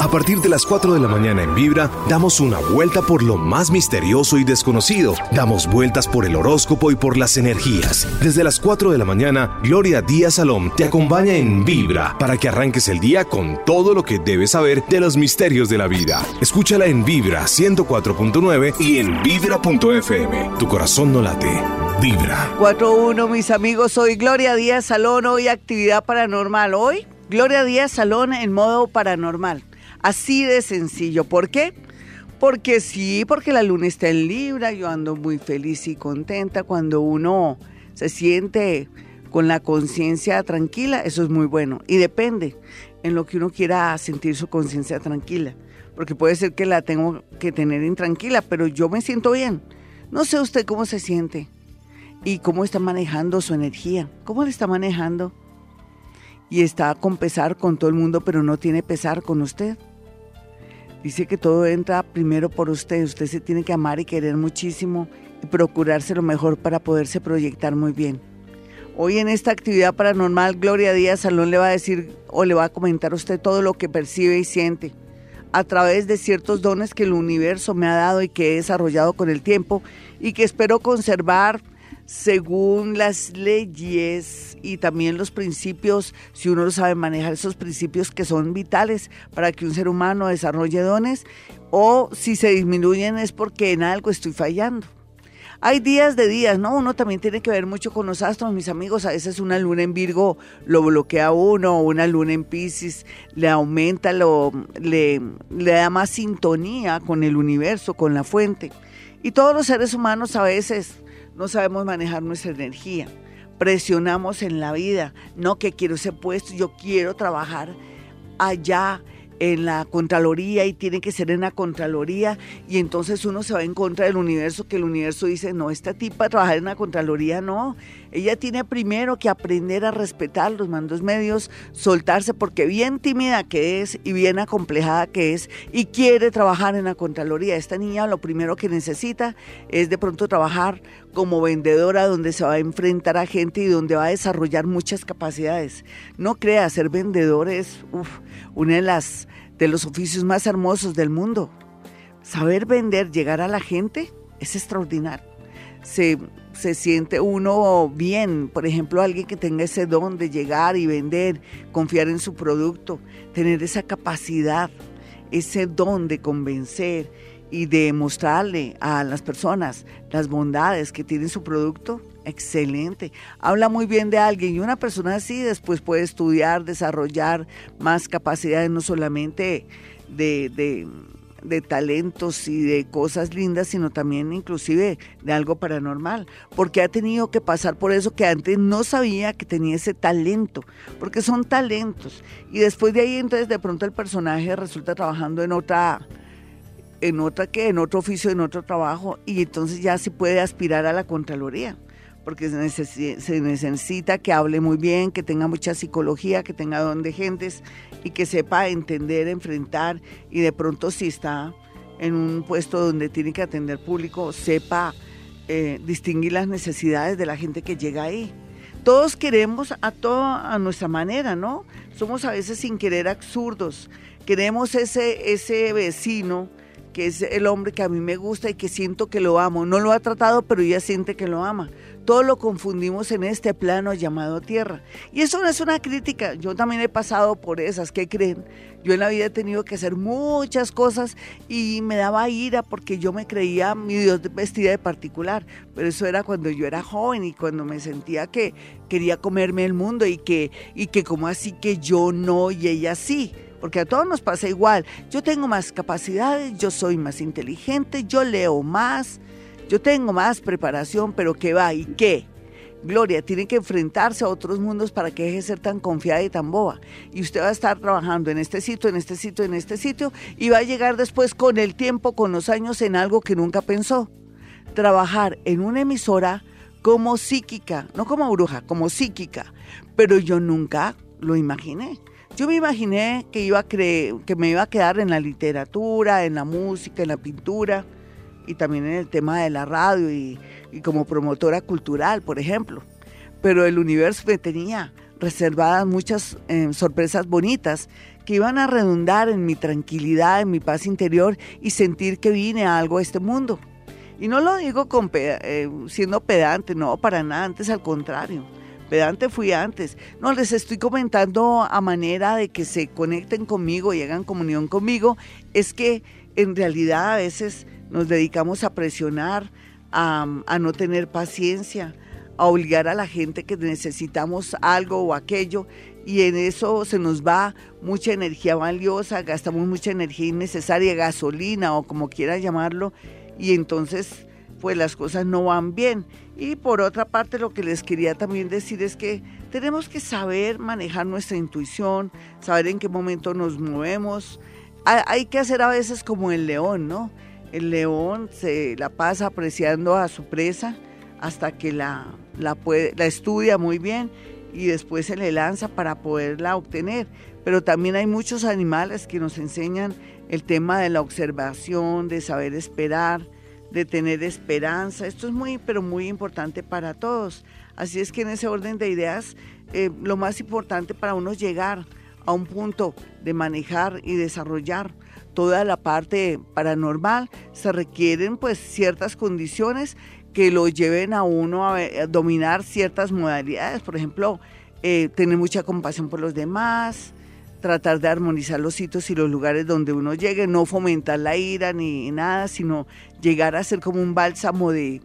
A partir de las 4 de la mañana en Vibra, damos una vuelta por lo más misterioso y desconocido. Damos vueltas por el horóscopo y por las energías. Desde las 4 de la mañana, Gloria Díaz Salom te acompaña en Vibra para que arranques el día con todo lo que debes saber de los misterios de la vida. Escúchala en Vibra 104.9 y en Vibra.fm. Tu corazón no late. Vibra. 4.1, mis amigos. Soy Gloria Díaz Salón. Hoy actividad paranormal. Hoy, Gloria Díaz Salón en modo paranormal. Así de sencillo. ¿Por qué? Porque sí, porque la luna está en Libra. Yo ando muy feliz y contenta cuando uno se siente con la conciencia tranquila. Eso es muy bueno. Y depende en lo que uno quiera sentir su conciencia tranquila. Porque puede ser que la tengo que tener intranquila, pero yo me siento bien. No sé usted cómo se siente y cómo está manejando su energía. ¿Cómo le está manejando? Y está con pesar con todo el mundo, pero no tiene pesar con usted. Dice que todo entra primero por usted. Usted se tiene que amar y querer muchísimo y procurarse lo mejor para poderse proyectar muy bien. Hoy en esta actividad paranormal, Gloria Díaz Salón le va a decir o le va a comentar a usted todo lo que percibe y siente a través de ciertos dones que el universo me ha dado y que he desarrollado con el tiempo y que espero conservar según las leyes y también los principios, si uno lo sabe manejar esos principios que son vitales para que un ser humano desarrolle dones, o si se disminuyen es porque en algo estoy fallando. Hay días de días, ¿no? Uno también tiene que ver mucho con los astros, mis amigos. A veces una luna en Virgo lo bloquea a uno, una luna en Pisces le aumenta, lo, le da más sintonía con el universo, con la fuente. Y todos los seres humanos a veces no sabemos manejar nuestra energía. Presionamos en la vida, no que quiero ese puesto, yo quiero trabajar allá en la Contraloría y tiene que ser en la Contraloría y entonces uno se va en contra del universo, que el universo dice, no, esta tipa trabajar en la Contraloría, no, ella tiene primero que aprender a respetar los mandos medios, soltarse porque bien tímida que es y bien acomplejada que es y quiere trabajar en la Contraloría. Esta niña lo primero que necesita es de pronto trabajar como vendedora donde se va a enfrentar a gente y donde va a desarrollar muchas capacidades. No crea, ser vendedor es una de de los oficios más hermosos del mundo. Saber vender, llegar a la gente es extraordinario. Se, se siente uno bien, por ejemplo, alguien que tenga ese don de llegar y vender, confiar en su producto, tener esa capacidad, ese don de convencer y de mostrarle a las personas las bondades que tiene su producto, excelente. Habla muy bien de alguien y una persona así después puede estudiar, desarrollar más capacidades, no solamente de, de, de, talentos y de cosas lindas, sino también inclusive de algo paranormal, porque ha tenido que pasar por eso que antes no sabía que tenía ese talento, porque son talentos. Y después de ahí entonces de pronto el personaje resulta trabajando en otra en otra que en otro oficio, en otro trabajo, y entonces ya se puede aspirar a la Contraloría, porque se, necesita que hable muy bien, que tenga mucha psicología, que tenga don de gentes y que sepa entender, enfrentar, y de pronto si está en un puesto donde tiene que atender público, sepa eh, distinguir las necesidades de la gente que llega ahí. Todos queremos a todo a nuestra manera, ¿no? Somos a veces sin querer absurdos. Queremos ese, ese vecino que es el hombre que a mí me gusta y que siento que lo amo. No lo ha tratado, pero ella siente que lo ama. Todo lo confundimos en este plano llamado tierra. Y eso no es una crítica. Yo también he pasado por esas. ¿Qué creen? Yo en la vida he tenido que hacer muchas cosas y me daba ira porque yo me creía mi Dios vestida de particular. Pero eso era cuando yo era joven y cuando me sentía que quería comerme el mundo y que, y que como así que yo no y ella sí porque a todos nos pasa igual. Yo tengo más capacidades, yo soy más inteligente, yo leo más, yo tengo más preparación, pero ¿qué va? ¿Y qué? Gloria, tiene que enfrentarse a otros mundos para que deje de ser tan confiada y tan boba. Y usted va a estar trabajando en este sitio, en este sitio, en este sitio, y va a llegar después con el tiempo, con los años, en algo que nunca pensó. Trabajar en una emisora como psíquica, no como bruja, como psíquica. Pero yo nunca lo imaginé. Yo me imaginé que, iba a que me iba a quedar en la literatura, en la música, en la pintura y también en el tema de la radio y, como promotora cultural, por ejemplo. Pero el universo me tenía reservadas muchas eh, sorpresas bonitas que iban a redundar en mi tranquilidad, en mi paz interior y sentir que vine a algo a este mundo. Y no lo digo eh, siendo pedante, no, para nada, antes al contrario. Pedante fui antes. No, les estoy comentando a manera de que se conecten conmigo y hagan comunión conmigo. Es que en realidad a veces nos dedicamos a presionar, a, a no tener paciencia, a obligar a la gente que necesitamos algo o aquello y en eso se nos va mucha energía valiosa, gastamos mucha energía innecesaria, gasolina o como quiera llamarlo, y entonces pues las cosas no van bien. Y por otra parte lo que les quería también decir es que tenemos que saber manejar nuestra intuición, saber en qué momento nos movemos. Hay que hacer a veces como el león, ¿no? El león se la pasa apreciando a su presa hasta que la, la, puede, la estudia muy bien y después se le lanza para poderla obtener. Pero también hay muchos animales que nos enseñan el tema de la observación, de saber esperar, de tener esperanza. Esto es muy, pero muy importante para todos. Así es que en ese orden de ideas, eh, lo más importante para uno es llegar a un punto de manejar y desarrollar toda la parte paranormal, se requieren pues ciertas condiciones que lo lleven a uno a, dominar ciertas modalidades, por ejemplo, eh, tener mucha compasión por los demás, tratar de armonizar los sitios y los lugares donde uno llegue, no fomentar la ira ni nada, sino llegar a ser como un bálsamo de,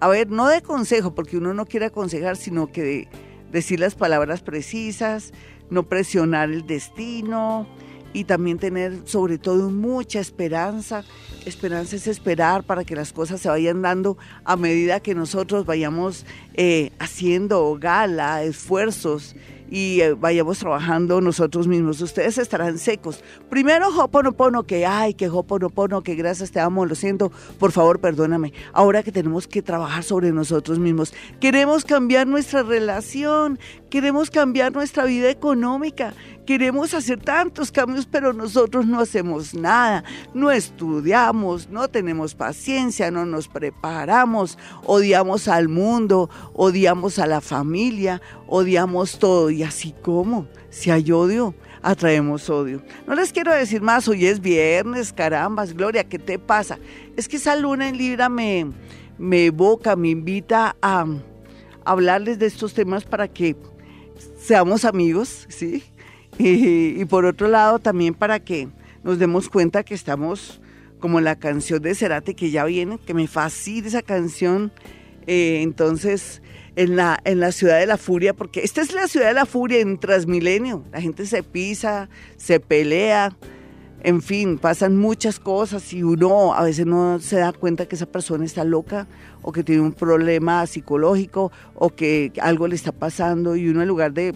a ver, no de consejo, porque uno no quiere aconsejar, sino que de decir las palabras precisas, no presionar el destino, y también tener sobre todo mucha esperanza. Esperanza es esperar para que las cosas se vayan dando a medida que nosotros vayamos eh, haciendo gala, esfuerzos y eh, vayamos trabajando nosotros mismos. Ustedes estarán secos. Primero, Hoponopono, que ay, que Hoponopono, que gracias te amo, lo siento, por favor, perdóname. Ahora que tenemos que trabajar sobre nosotros mismos, queremos cambiar nuestra relación, queremos cambiar nuestra vida económica, queremos hacer tantos cambios, pero nosotros no hacemos nada, no estudiamos, no tenemos paciencia, no nos preparamos, odiamos al mundo, odiamos a la familia, odiamos todo. Y así como, si hay odio, atraemos odio. No les quiero decir más, hoy es viernes, carambas, Gloria, ¿qué te pasa? Es que esa luna en Libra me, me evoca, me invita a hablarles de estos temas para que seamos amigos, ¿sí? Y, por otro lado, también para que nos demos cuenta que estamos como la canción de Cerati que ya viene, que me fascina esa canción. Eh, entonces, en la, en la ciudad de la furia, porque esta es la ciudad de la furia en Transmilenio. La gente se pisa, se pelea, en fin, pasan muchas cosas y uno a veces no se da cuenta que esa persona está loca o que tiene un problema psicológico o que algo le está pasando y uno en lugar de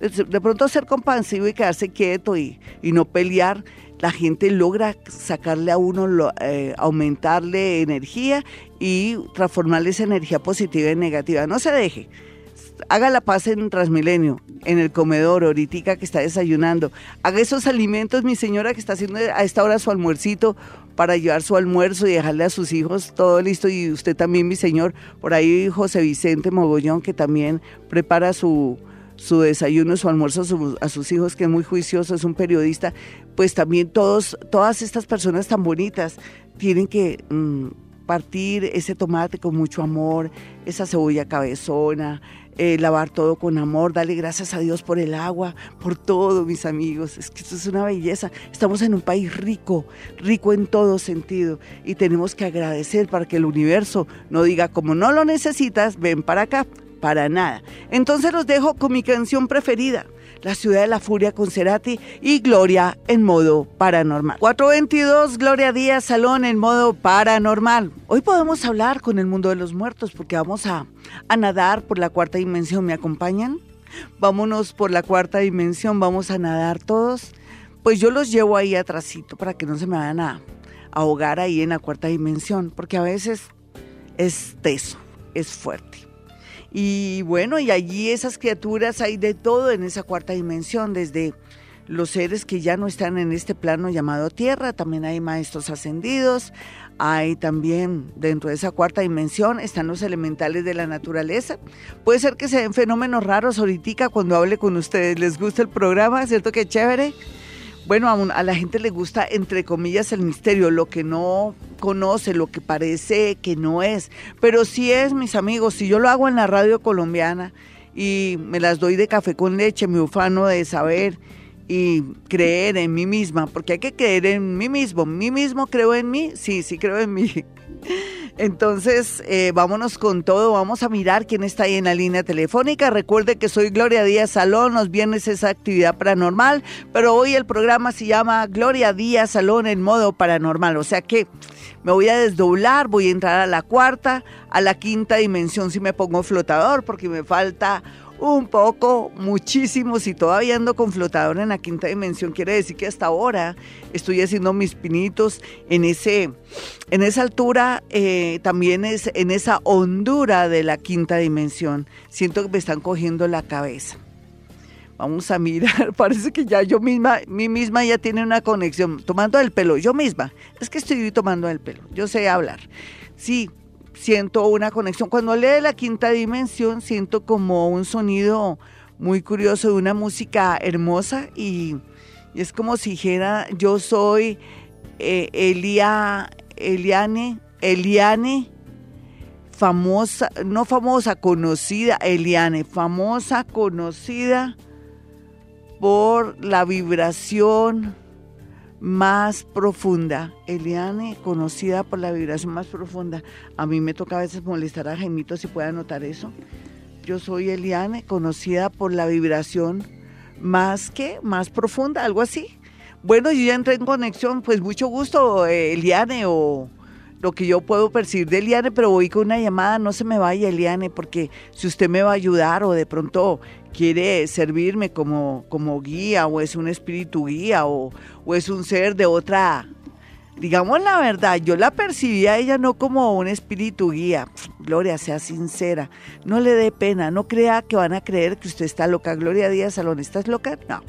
de pronto ser compasivo y quedarse quieto y, no pelear, la gente logra sacarle a uno, eh, aumentarle energía y transformarle esa energía positiva en negativa. No se deje. Haga la paz en Transmilenio, en el comedor, ahorita que está desayunando. Haga esos alimentos, mi señora, que está haciendo a esta hora su almuercito para llevar su almuerzo y dejarle a sus hijos todo listo. Y usted también, mi señor, por ahí José Vicente Mogollón, que también prepara su, su desayuno, su almuerzo a, sus hijos, que es muy juicioso, es un periodista, pues también todos, todas estas personas tan bonitas tienen que mm, partir ese tomate con mucho amor, esa cebolla cabezona, eh, lavar todo con amor, darle gracias a Dios por el agua, por todo, mis amigos. Es que esto es una belleza. Estamos en un país rico, rico en todo sentido, y tenemos que agradecer para que el universo no diga, como no lo necesitas, ven para acá para nada. Entonces los dejo con mi canción preferida, La ciudad de la furia con Cerati y Gloria en modo paranormal. 422, Gloria Díaz Salón en modo paranormal. Hoy podemos hablar con el mundo de los muertos porque vamos a, a nadar por la cuarta dimensión. ¿Me acompañan? Vámonos por la cuarta dimensión, vamos a nadar todos. Pues yo los llevo ahí atrásito para que no se me vayan a ahogar ahí en la cuarta dimensión, porque a veces es teso, es fuerte. Y bueno, y allí esas criaturas hay de todo en esa cuarta dimensión, desde los seres que ya no están en este plano llamado Tierra, también hay maestros ascendidos, hay también dentro de esa cuarta dimensión están los elementales de la naturaleza. Puede ser que se den fenómenos raros ahorita cuando hable con ustedes. ¿Les gusta el programa? ¿Cierto que chévere? Bueno, a, la gente le gusta, entre comillas, el misterio, lo que no conoce, lo que parece que no es. Pero sí es, mis amigos, si yo lo hago en la radio colombiana y me las doy de café con leche, mi ufano de saber y creer en mí misma, porque hay que creer en mí mismo. ¿Mí mismo creo en mí? Sí, sí creo en mí. Entonces, eh, vámonos con todo, vamos a mirar quién está ahí en la línea telefónica. Recuerde que soy Gloria Díaz Salón, los viernes es actividad paranormal, pero hoy el programa se llama Gloria Díaz Salón en modo paranormal, o sea que me voy a desdoblar, voy a entrar a la cuarta, a la quinta dimensión si me pongo flotador, porque me falta un poco, muchísimo. Si todavía ando con flotador en la quinta dimensión, quiere decir que hasta ahora estoy haciendo mis pinitos en ese, en esa altura, eh, también es en esa hondura de la quinta dimensión. Siento que me están cogiendo la cabeza. Vamos a mirar, parece que ya yo misma, mí misma ya tiene una conexión, tomando el pelo, yo misma, es que estoy tomando el pelo, yo sé hablar. Sí, siento una conexión. Cuando lee la quinta dimensión, siento como un sonido muy curioso de una música hermosa y, es como si dijera, yo soy eh, Elia, Eliane, Eliane, famosa, no famosa, conocida, Eliane, famosa, conocida por la vibración más profunda. Eliane, conocida por la vibración más profunda. A mí me toca a veces molestar a Jaimito si puede anotar eso. Yo soy Eliane, conocida por la vibración más que, más profunda, algo así. Bueno, yo ya entré en conexión, pues mucho gusto, eh, Eliane, o lo que yo puedo percibir de Eliane, pero voy con una llamada, no se me vaya Eliane, porque si usted me va a ayudar o de pronto quiere servirme como, como guía o es un espíritu guía o, o es un ser de otra, digamos la verdad, yo la percibí a ella no como un espíritu guía. Gloria, sea sincera, no le dé pena, no crea que van a creer que usted está loca. Gloria Díaz Salón, ¿estás loca? No.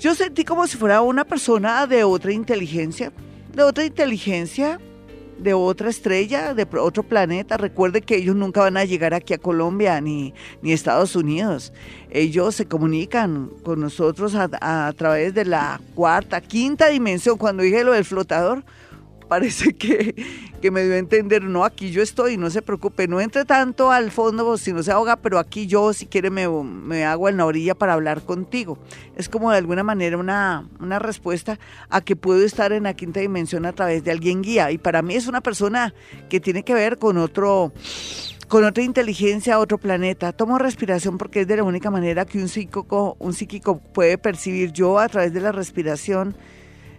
Yo sentí como si fuera una persona de otra inteligencia, de otra inteligencia, de otra estrella, de otro planeta. Recuerde que ellos nunca van a llegar aquí a Colombia ni, ni Estados Unidos. Ellos se comunican con nosotros a, a través de la cuarta, quinta dimensión. Cuando dije lo del flotador, parece que, me dio a entender, no, aquí yo estoy, no se preocupe, no entre tanto al fondo si no se ahoga, pero aquí yo si quiere me, me hago en la orilla para hablar contigo. Es como de alguna manera una, una respuesta a que puedo estar en la quinta dimensión a través de alguien guía. Y para mí es una persona que tiene que ver con otro con otra inteligencia, otro planeta. Tomo respiración porque es de la única manera que un psíquico, un psíquico puede percibir yo a través de la respiración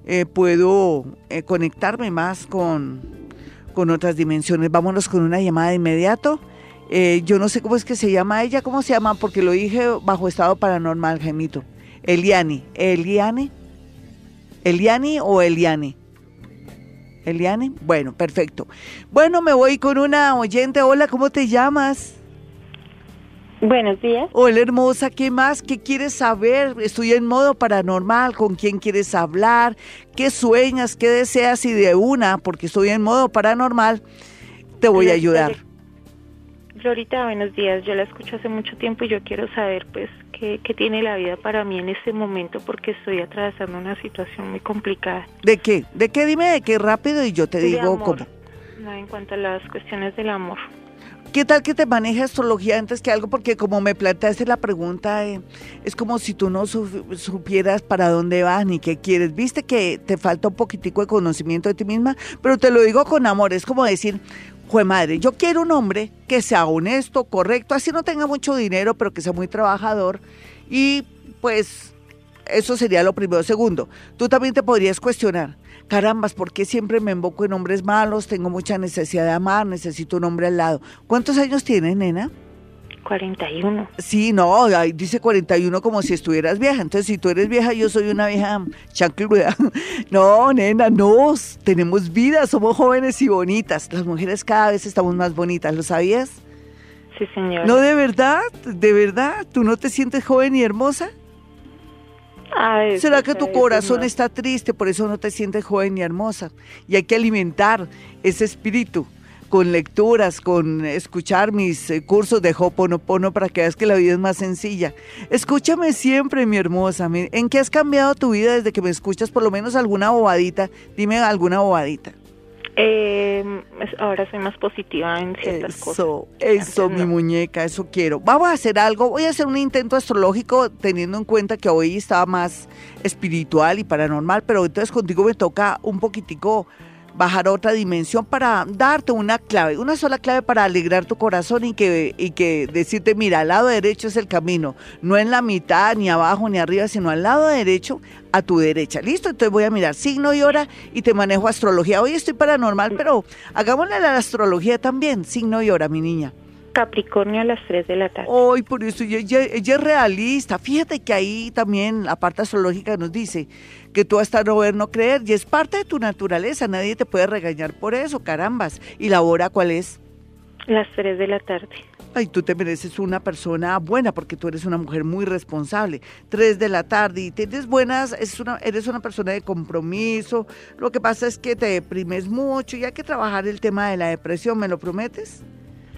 eh, puedo eh, conectarme más con, con otras dimensiones. Vámonos con una llamada de inmediato. Eh, yo no sé cómo es que se llama ella, cómo se llama, porque lo dije bajo estado paranormal, Gemito. Eliani. ¿Eliane? ¿Eliani o Eliane? ¿Eliane? Bueno, perfecto. Bueno, me voy con una oyente. Hola, ¿cómo te llamas? Buenos días. Hola hermosa, ¿qué más? ¿Qué quieres saber? Estoy en modo paranormal, ¿con quién quieres hablar? ¿Qué sueñas? ¿Qué deseas? Y de una, porque estoy en modo paranormal, te voy a ayudar. Florita, buenos días. Yo la escucho hace mucho tiempo y yo quiero saber, pues, qué, qué tiene la vida para mí en este momento porque estoy atravesando una situación muy complicada. ¿De qué? ¿De qué? Dime de qué rápido y yo te digo cómo. No, en cuanto a las cuestiones del amor. ¿Qué tal que te maneja astrología antes que algo? Porque como me planteaste la pregunta, eh, es como si tú no supieras para dónde vas ni qué quieres. Viste que te falta un poquitico de conocimiento de ti misma, pero te lo digo con amor. Es como decir, jue madre, yo quiero un hombre que sea honesto, correcto, así no tenga mucho dinero, pero que sea muy trabajador. Y pues eso sería lo primero. Segundo, tú también te podrías cuestionar carambas, ¿por qué siempre me invoco en hombres malos? Tengo mucha necesidad de amar, necesito un hombre al lado. ¿Cuántos años tienes, nena? 41. Sí, no, dice 41 como si estuvieras vieja. Entonces, si tú eres vieja, yo soy una vieja chancluda. No, nena, no, tenemos vida, somos jóvenes y bonitas. Las mujeres cada vez estamos más bonitas, ¿lo sabías? Sí, señor. No, de verdad, de verdad, ¿tú no te sientes joven y hermosa? ¿Será que tu corazón está triste, por eso no te sientes joven y hermosa? Y hay que alimentar ese espíritu con lecturas, con escuchar mis eh, cursos de Hoponopono para que veas que la vida es más sencilla. Escúchame siempre, mi hermosa. ¿En qué has cambiado tu vida desde que me escuchas? Por lo menos alguna bobadita. Dime alguna bobadita. Eh, ahora soy más positiva en ciertas eso, cosas. Eso, mi muñeca, eso quiero. Vamos a hacer algo. Voy a hacer un intento astrológico teniendo en cuenta que hoy estaba más espiritual y paranormal, pero entonces contigo me toca un poquitico bajar a otra dimensión para darte una clave, una sola clave para alegrar tu corazón y que, y que decirte, mira, al lado derecho es el camino, no en la mitad, ni abajo, ni arriba, sino al lado derecho, a tu derecha. ¿Listo? Entonces voy a mirar signo y hora y te manejo astrología. Hoy estoy paranormal, pero hagámosle la astrología también, signo y hora, mi niña. Capricornio a las 3 de la tarde. Hoy, por eso ella, ella, es realista. Fíjate que ahí también la parte astrológica nos dice que tú hasta no ver, no creer, y es parte de tu naturaleza. Nadie te puede regañar por eso, carambas. ¿Y la hora cuál es? Las 3 de la tarde. Ay, tú te mereces una persona buena porque tú eres una mujer muy responsable. 3 de la tarde y tienes buenas, es una, eres una persona de compromiso. Lo que pasa es que te deprimes mucho y hay que trabajar el tema de la depresión, ¿me lo prometes?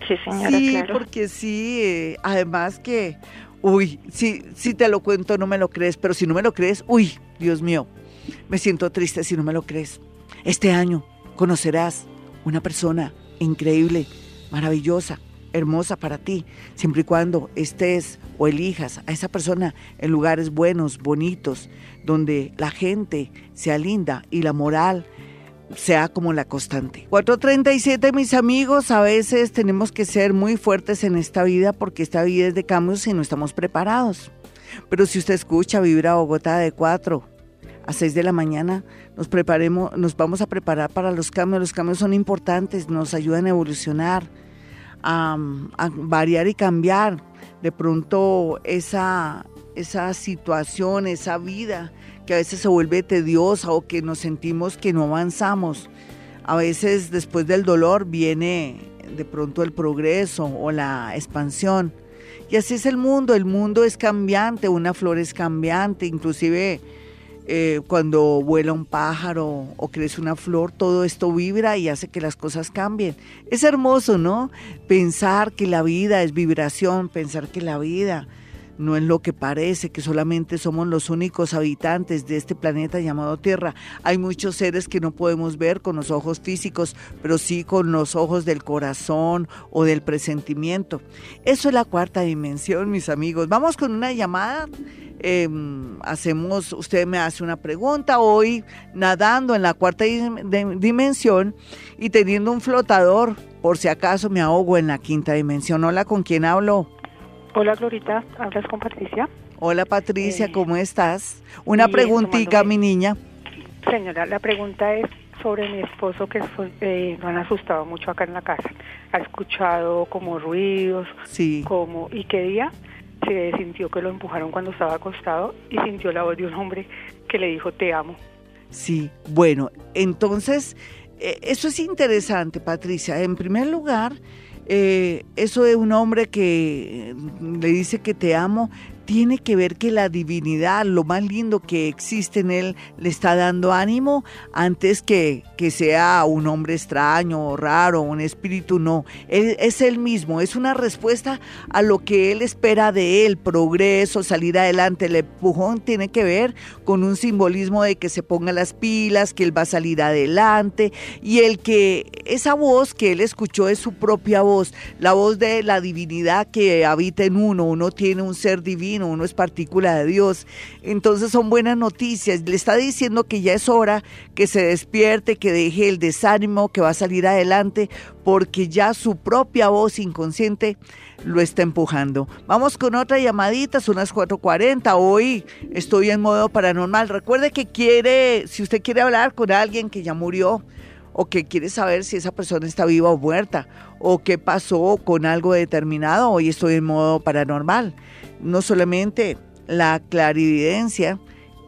Sí, señora, sí, porque sí, eh, además que, uy, si, si te lo cuento no me lo crees, pero si no me lo crees, uy, Dios mío, me siento triste si no me lo crees. Este año conocerás una persona increíble, maravillosa, hermosa para ti, siempre y cuando estés o elijas a esa persona en lugares buenos, bonitos, donde la gente sea linda y la moral sea como la constante. 437, mis amigos, a veces tenemos que ser muy fuertes en esta vida porque esta vida es de cambios y no estamos preparados. Pero si usted escucha Vibra Bogotá de 4 a 6 de la mañana, nos preparemos, nos vamos a preparar para los cambios. Los cambios son importantes, nos ayudan a evolucionar, a, a variar y cambiar. De pronto esa, esa situación, esa vida que a veces se vuelve tediosa o que nos sentimos que no avanzamos. A veces después del dolor viene de pronto el progreso o la expansión. Y así es el mundo, el mundo es cambiante, una flor es cambiante, inclusive eh, cuando vuela un pájaro o crece una flor, todo esto vibra y hace que las cosas cambien. Es hermoso, ¿no? Pensar que la vida es vibración, pensar que la vida no es lo que parece, que solamente somos los únicos habitantes de este planeta llamado Tierra. Hay muchos seres que no podemos ver con los ojos físicos, pero sí con los ojos del corazón o del presentimiento. Eso es la cuarta dimensión, mis amigos. Vamos con una llamada. Em, hacemos, usted me hace una pregunta hoy nadando en la cuarta dimensión y teniendo un flotador, por si acaso me ahogo en la quinta dimensión. Hola, ¿con quién hablo? Hola Glorita, ¿hablas con Patricia? Hola Patricia, eh, ¿cómo estás? Una preguntita, mi niña. Señora, la pregunta es sobre mi esposo que eh, lo han asustado mucho acá en la casa. Ha escuchado como ruidos, sí. como y qué día se sintió que lo empujaron cuando estaba acostado y sintió la voz de un hombre que le dijo te amo. Sí, bueno, entonces eh, eso es interesante, Patricia. En primer lugar, eh, eso de un hombre que le dice que te amo, tiene que ver que la divinidad, lo más lindo que existe en él, le está dando ánimo antes que, que sea un hombre extraño o raro, un espíritu, no. Es él mismo, es una respuesta a lo que él espera de él, progreso, salir adelante. El empujón tiene que ver con un simbolismo de que se ponga las pilas, que él va a salir adelante y el que esa voz que él escuchó es su propia voz, la voz de la divinidad que habita en uno, uno tiene un ser divino uno es partícula de Dios. Entonces son buenas noticias. Le está diciendo que ya es hora que se despierte, que deje el desánimo, que va a salir adelante, porque ya su propia voz inconsciente lo está empujando. Vamos con otra llamadita, son las 4.40. Hoy estoy en modo paranormal. Recuerde que quiere, si usted quiere hablar con alguien que ya murió, o que quiere saber si esa persona está viva o muerta, o qué pasó con algo determinado, hoy estoy en modo paranormal. No solamente la clarividencia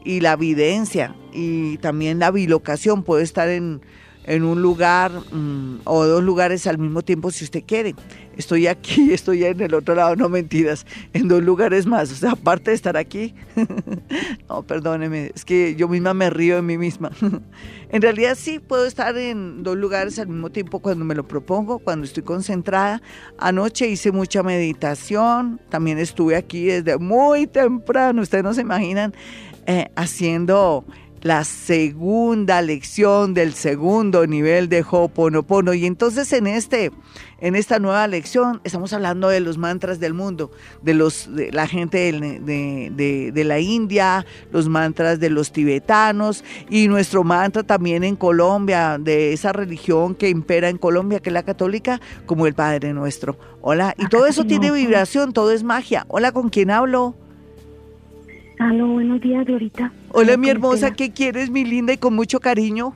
y la videncia y también la bilocación puede estar en, en un lugar mm, o dos lugares al mismo tiempo si usted quiere. Estoy aquí, estoy en el otro lado, no mentiras, en dos lugares más. O sea, aparte de estar aquí, no, perdóneme, es que yo misma me río de mí misma. en realidad sí puedo estar en dos lugares al mismo tiempo cuando me lo propongo, cuando estoy concentrada. Anoche hice mucha meditación, también estuve aquí desde muy temprano, ustedes no se imaginan, eh, haciendo la segunda lección del segundo nivel de Ho'oponopono. Y entonces en este en esta nueva lección estamos hablando de los mantras del mundo, de los de la gente de, de, la India, los mantras de los tibetanos y nuestro mantra también en Colombia, de esa religión que impera en Colombia, que es la católica, como el Padre Nuestro. Hola, y todo eso tiene vibración, todo es magia. Hola, ¿con quién hablo? Aló, buenos días, Glorita. Hola, mi hermosa, ¿qué quieres, mi linda, y con mucho cariño?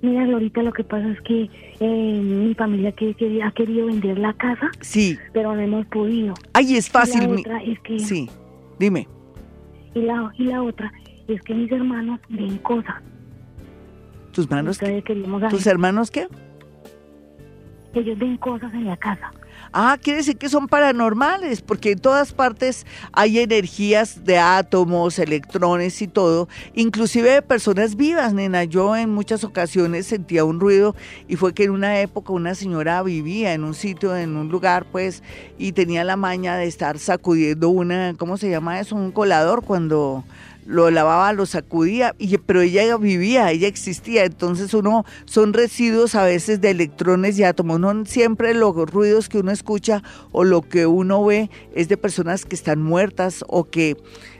Mira, Glorita, lo que pasa es que eh, mi familia que, ha querido vender la casa. Sí. Pero no hemos podido. Ay, es fácil. Y la otra es que, sí, dime. Y la, y la otra es que mis hermanos ven cosas. ¿Tus hermanos? ¿Tus hermanos qué? Ellos ven cosas en la casa. Ah, quiere decir que son paranormales, porque en todas partes hay energías de átomos, electrones y todo, inclusive de personas vivas, nena. Yo en muchas ocasiones sentía un ruido y fue que en una época una señora vivía en un sitio, en un lugar, pues, y tenía la maña de estar sacudiendo una, ¿cómo se llama eso? Un colador cuando lo lavaba, lo sacudía, y, pero ella vivía, ella existía. Entonces uno, son residuos a veces de electrones y átomos. No siempre los ruidos que uno escucha o lo que uno ve es de personas que están muertas o que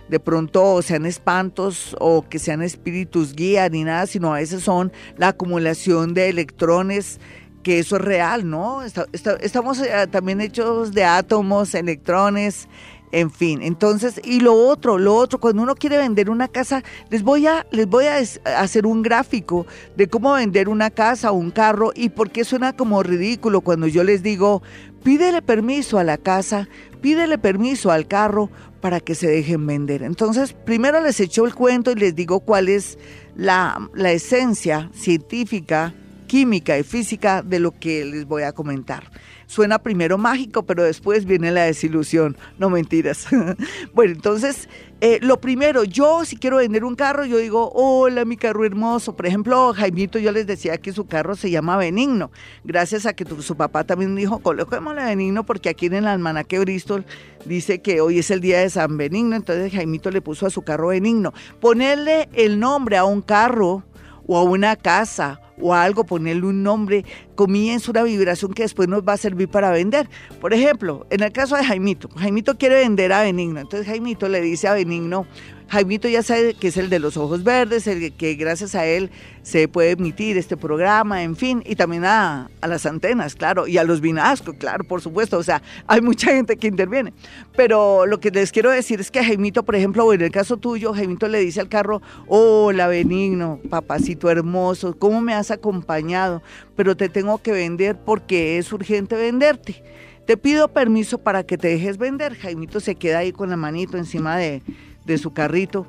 de pronto sean espantos o que sean espíritus guía ni nada, sino a veces son la acumulación de electrones que eso es real, ¿no? estamos eh, también hechos de átomos, electrones, en fin, entonces, y lo otro, lo otro, cuando uno quiere vender una casa, les voy a, les voy a hacer un gráfico de cómo vender una casa o un carro y por qué suena como ridículo cuando yo les digo, pídele permiso a la casa, pídele permiso al carro para que se dejen vender. Entonces, primero les echo el cuento y les digo cuál es la, la esencia científica, química y física de lo que les voy a comentar suena primero mágico, pero después viene la desilusión. No mentiras. bueno, entonces, eh, lo primero, yo si quiero vender un carro, yo digo, hola, mi carro hermoso. Por ejemplo, Jaimito, yo les decía que su carro se llama Benigno, gracias a que su papá también dijo, coloquémosle Benigno, porque aquí en el almanaque Bristol dice que hoy es el día de San Benigno, entonces Jaimito le puso a su carro Benigno. Ponerle el nombre a un carro o a una casa o algo, ponerle un nombre, comienza una vibración que después nos va a servir para vender. Por ejemplo, en el caso de Jaimito, Jaimito quiere vender a Benigno, entonces Jaimito le dice a Benigno, Jaimito ya sabe que es el de los ojos verdes, el que gracias a él se puede emitir este programa, en fin, y también a, las antenas, claro, y a los vinascos, claro, por supuesto, o sea, hay mucha gente que interviene. Pero lo que les quiero decir es que Jaimito, por ejemplo, o en el caso tuyo, Jaimito le dice al carro, hola benigno, papacito hermoso, ¿cómo me has acompañado? Pero te tengo que vender porque es urgente venderte. Te pido permiso para que te dejes vender. Jaimito se queda ahí con la manito encima de, de su carrito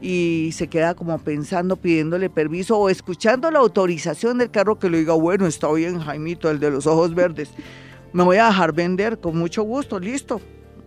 y se queda como pensando, pidiéndole permiso o escuchando la autorización del carro que le diga, bueno, está bien, Jaimito, el de los ojos verdes, me voy a dejar vender con mucho gusto, listo,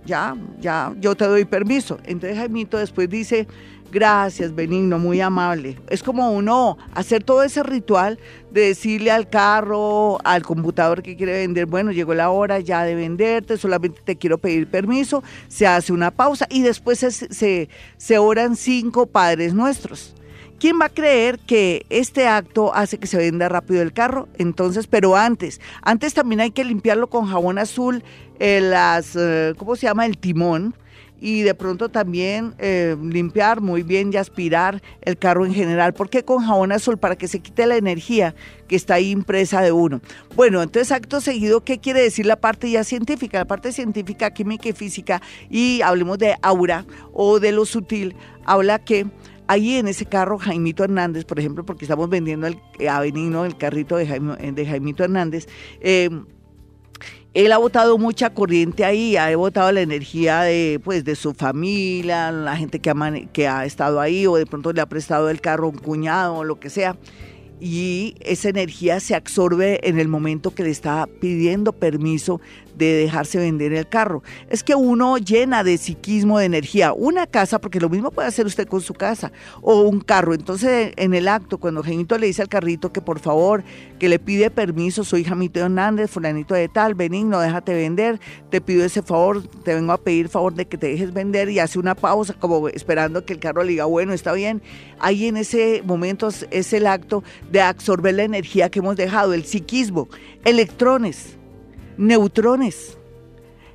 ya, ya, yo te doy permiso. Entonces Jaimito después dice, Gracias, Benigno, muy amable. Es como uno hacer todo ese ritual de decirle al carro, al computador que quiere vender, bueno, llegó la hora ya de venderte, solamente te quiero pedir permiso, se hace una pausa y después se, se, oran cinco padres nuestros. ¿Quién va a creer que este acto hace que se venda rápido el carro? Entonces, pero antes, antes también hay que limpiarlo con jabón azul, eh, las, eh, ¿cómo se llama? El timón y de pronto también eh, limpiar muy bien y aspirar el carro en general. ¿Por qué con jabón azul? Para que se quite la energía que está ahí impresa de uno. Bueno, entonces acto seguido, ¿qué quiere decir la parte ya científica? La parte científica, química y física, y hablemos de aura o de lo sutil, habla que ahí en ese carro Jaimito Hernández, por ejemplo, porque estamos vendiendo el, a Benigno el carrito de, de Jaimito Hernández, eh, él ha botado mucha corriente ahí, ha botado la energía de, pues, de su familia, la gente que ha, estado ahí, o de pronto le ha prestado el carro un cuñado o lo que sea. Y esa energía se absorbe en el momento que le está pidiendo permiso de dejarse vender el carro. Es que uno llena de psiquismo de energía una casa, porque lo mismo puede hacer usted con su casa, o un carro. Entonces, en el acto, cuando Genito le dice al carrito que por favor, que le pide permiso, soy Jamito Hernández, fulanito de tal, benigno, déjate vender, te pido ese favor, te vengo a pedir favor de que te dejes vender y hace una pausa como esperando que el carro le diga, bueno, está bien. Ahí en ese momento es el acto de absorber la energía que hemos dejado, el psiquismo, electrones neutrones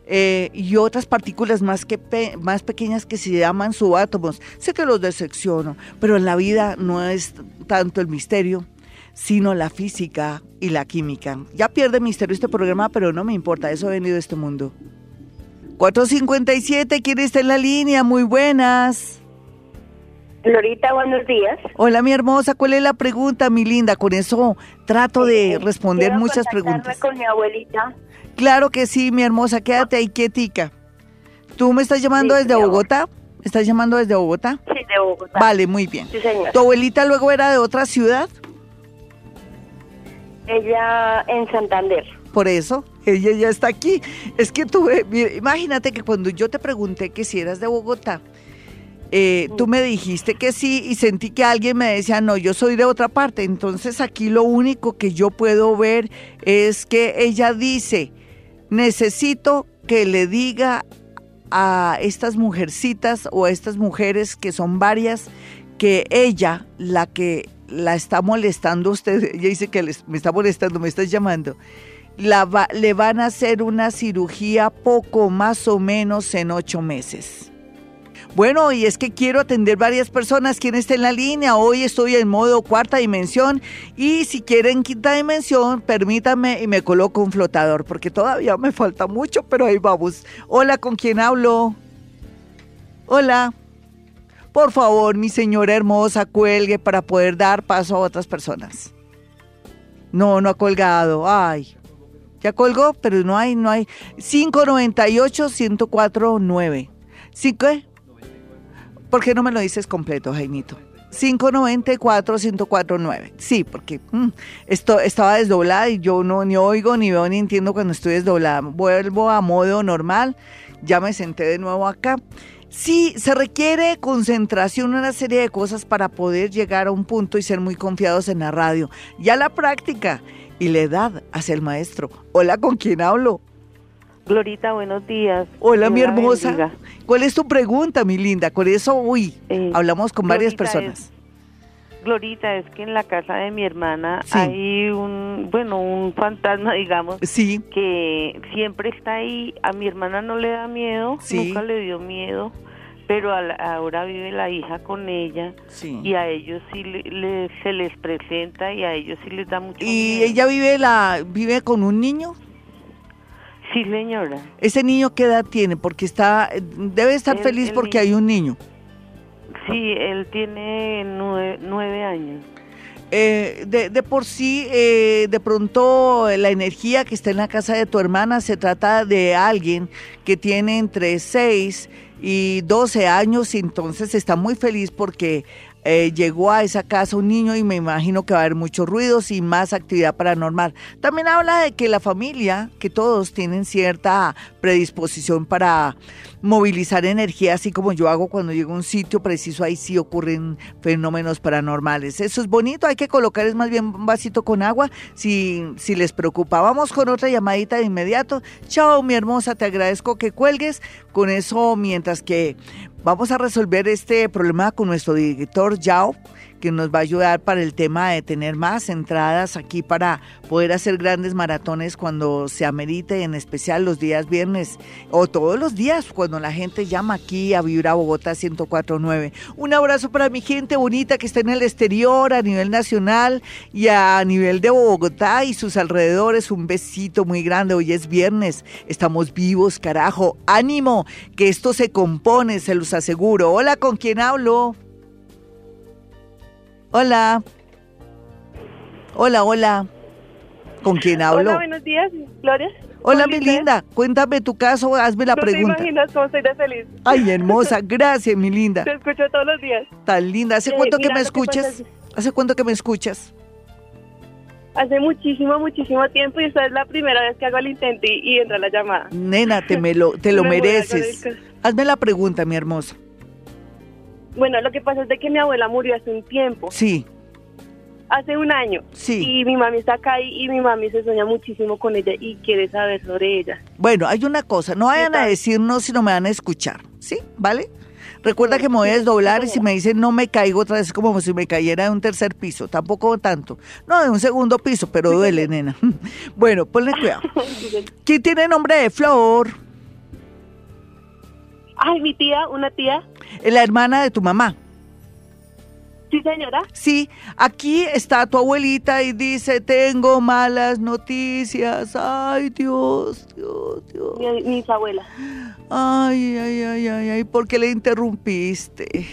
eh, y otras partículas más, que más pequeñas que se llaman subátomos. Sé que los desecciono, pero en la vida no es tanto el misterio, sino la física y la química. Ya pierde misterio este programa, pero no me importa, eso ha venido a este mundo. 457, ¿quién está en la línea? Muy buenas. Lorita, buenos días. Hola, mi hermosa, ¿cuál es la pregunta, mi linda? Con eso trato de eh, responder muchas preguntas. con mi abuelita. Claro que sí, mi hermosa, quédate ahí quietica. ¿Tú me estás llamando desde Bogotá? ¿Estás llamando desde Bogotá? Sí, de Bogotá. Vale, muy bien. Sí, señor. ¿Tu abuelita luego era de otra ciudad? Ella en Santander. Por eso, ella ya está aquí. Es que tú, imagínate que cuando yo te pregunté que si eras de Bogotá, eh, tú me dijiste que sí y sentí que alguien me decía, no, yo soy de otra parte. Entonces aquí lo único que yo puedo ver es que ella dice, necesito que le diga a estas mujercitas o a estas mujeres que son varias que ella, la que la está molestando usted, ella dice que me está molestando, me está llamando, la le van a hacer una cirugía poco más o menos en ocho meses. Bueno, y es que quiero atender varias personas. ¿Quién está en la línea? Hoy estoy en modo cuarta dimensión y si quieren quinta dimensión, permítanme y me coloco un flotador porque todavía me falta mucho, pero ahí vamos. Hola, ¿con quién hablo? Hola. Por favor, mi señora hermosa, cuelgue para poder dar paso a otras personas. No, no ha colgado. Ay. Ya colgó, pero no hay, no hay. 598 104 9. ¿Sí qué? ¿Por qué no me lo dices completo, Jaimito? 594-1049. Sí, porque mm, esto estaba desdoblada y yo no ni oigo, ni veo, ni entiendo cuando estoy desdoblada. Vuelvo a modo normal, ya me senté de nuevo acá. Sí, se requiere concentración, una serie de cosas para poder llegar a un punto y ser muy confiados en la radio. Ya la práctica y la edad hacia el maestro. Hola, ¿con quién hablo? Glorita, buenos días. Hola, mi hermosa. ¿Cuál es tu pregunta, mi linda? Con eso, uy, eh, hablamos con varias personas. Glorita, es que en la casa de mi hermana hay un, bueno, un fantasma, digamos, sí. que siempre está ahí. A mi hermana no le da miedo, nunca le dio miedo, pero ahora vive la hija con ella y a ellos sí le, se les presenta y a ellos sí les da mucho ¿Y ella vive, la, vive con un niño? Sí, señora. ¿Ese niño qué edad tiene? Porque está, debe estar feliz porque hay un niño. Sí, él tiene nueve, años. Eh, de, de, por sí, eh, de pronto la energía que está en la casa de tu hermana se trata de alguien que tiene entre 6 y 12 años, y entonces está muy feliz porque eh, llegó a esa casa un niño y me imagino que va a haber muchos ruidos y más actividad paranormal. También habla de que la familia, que todos tienen cierta predisposición para movilizar energía, así como yo hago cuando llego a un sitio preciso, ahí sí ocurren fenómenos paranormales. Eso es bonito, hay que colocar es más bien un vasito con agua si, si les preocupa. Vamos con otra llamadita de inmediato. Chao, mi hermosa, te agradezco que cuelgues. Con eso, mientras que Vamos a resolver este problema con nuestro director Yao, que nos va a ayudar para el tema de tener más entradas aquí para poder hacer grandes maratones cuando se amerite, en especial los días viernes o todos los días cuando la gente llama aquí a Vibra Bogotá 1049. Un abrazo para mi gente bonita que está en el exterior, a nivel nacional y a nivel de Bogotá y sus alrededores. Un besito muy grande. Hoy es viernes, estamos vivos, carajo. Ánimo, que esto se compone, se los aseguro. Hola, ¿con quién hablo? Hola. Hola, hola. ¿Con quién hablo? Hola, buenos días, Gloria. Hola, mi linda. Cuéntame tu caso, hazme la no pregunta. te imaginas cómo soy de feliz. Ay, hermosa. Gracias, mi linda. Te escucho todos los días. Tan linda. ¿Hace Eh, cuánto que me escuchas? es- ¿Hace cuánto que me escuchas? hace muchísimo, muchísimo tiempo y esta es la primera vez que hago el intento y, entra la llamada. Nena, te, me lo, te lo mereces. Hazme la pregunta, mi hermosa. Bueno, lo que pasa es de que mi abuela murió hace un tiempo. Sí. Hace un año. Sí. Y mi mami está acá y, mi mami se sueña muchísimo con ella y quiere saber sobre ella. Bueno, hay una cosa, no vayan a decirnos si no me van a escuchar, ¿sí? ¿Vale? Recuerda que me voy a desdoblar y si me dicen no me caigo otra vez como si me cayera de un tercer piso, tampoco tanto. No, de un segundo piso, pero duele, nena. Bueno, ponle cuidado. ¿Quién tiene nombre de Flor? Ay, mi tía, una tía. La hermana de tu mamá. Sí, señora. Sí, aquí está tu abuelita y dice, tengo malas noticias. Ay, Dios, Dios, Dios. Mi, mis abuelas. Ay, ay, ay, ay, ay, ¿por qué le interrumpiste?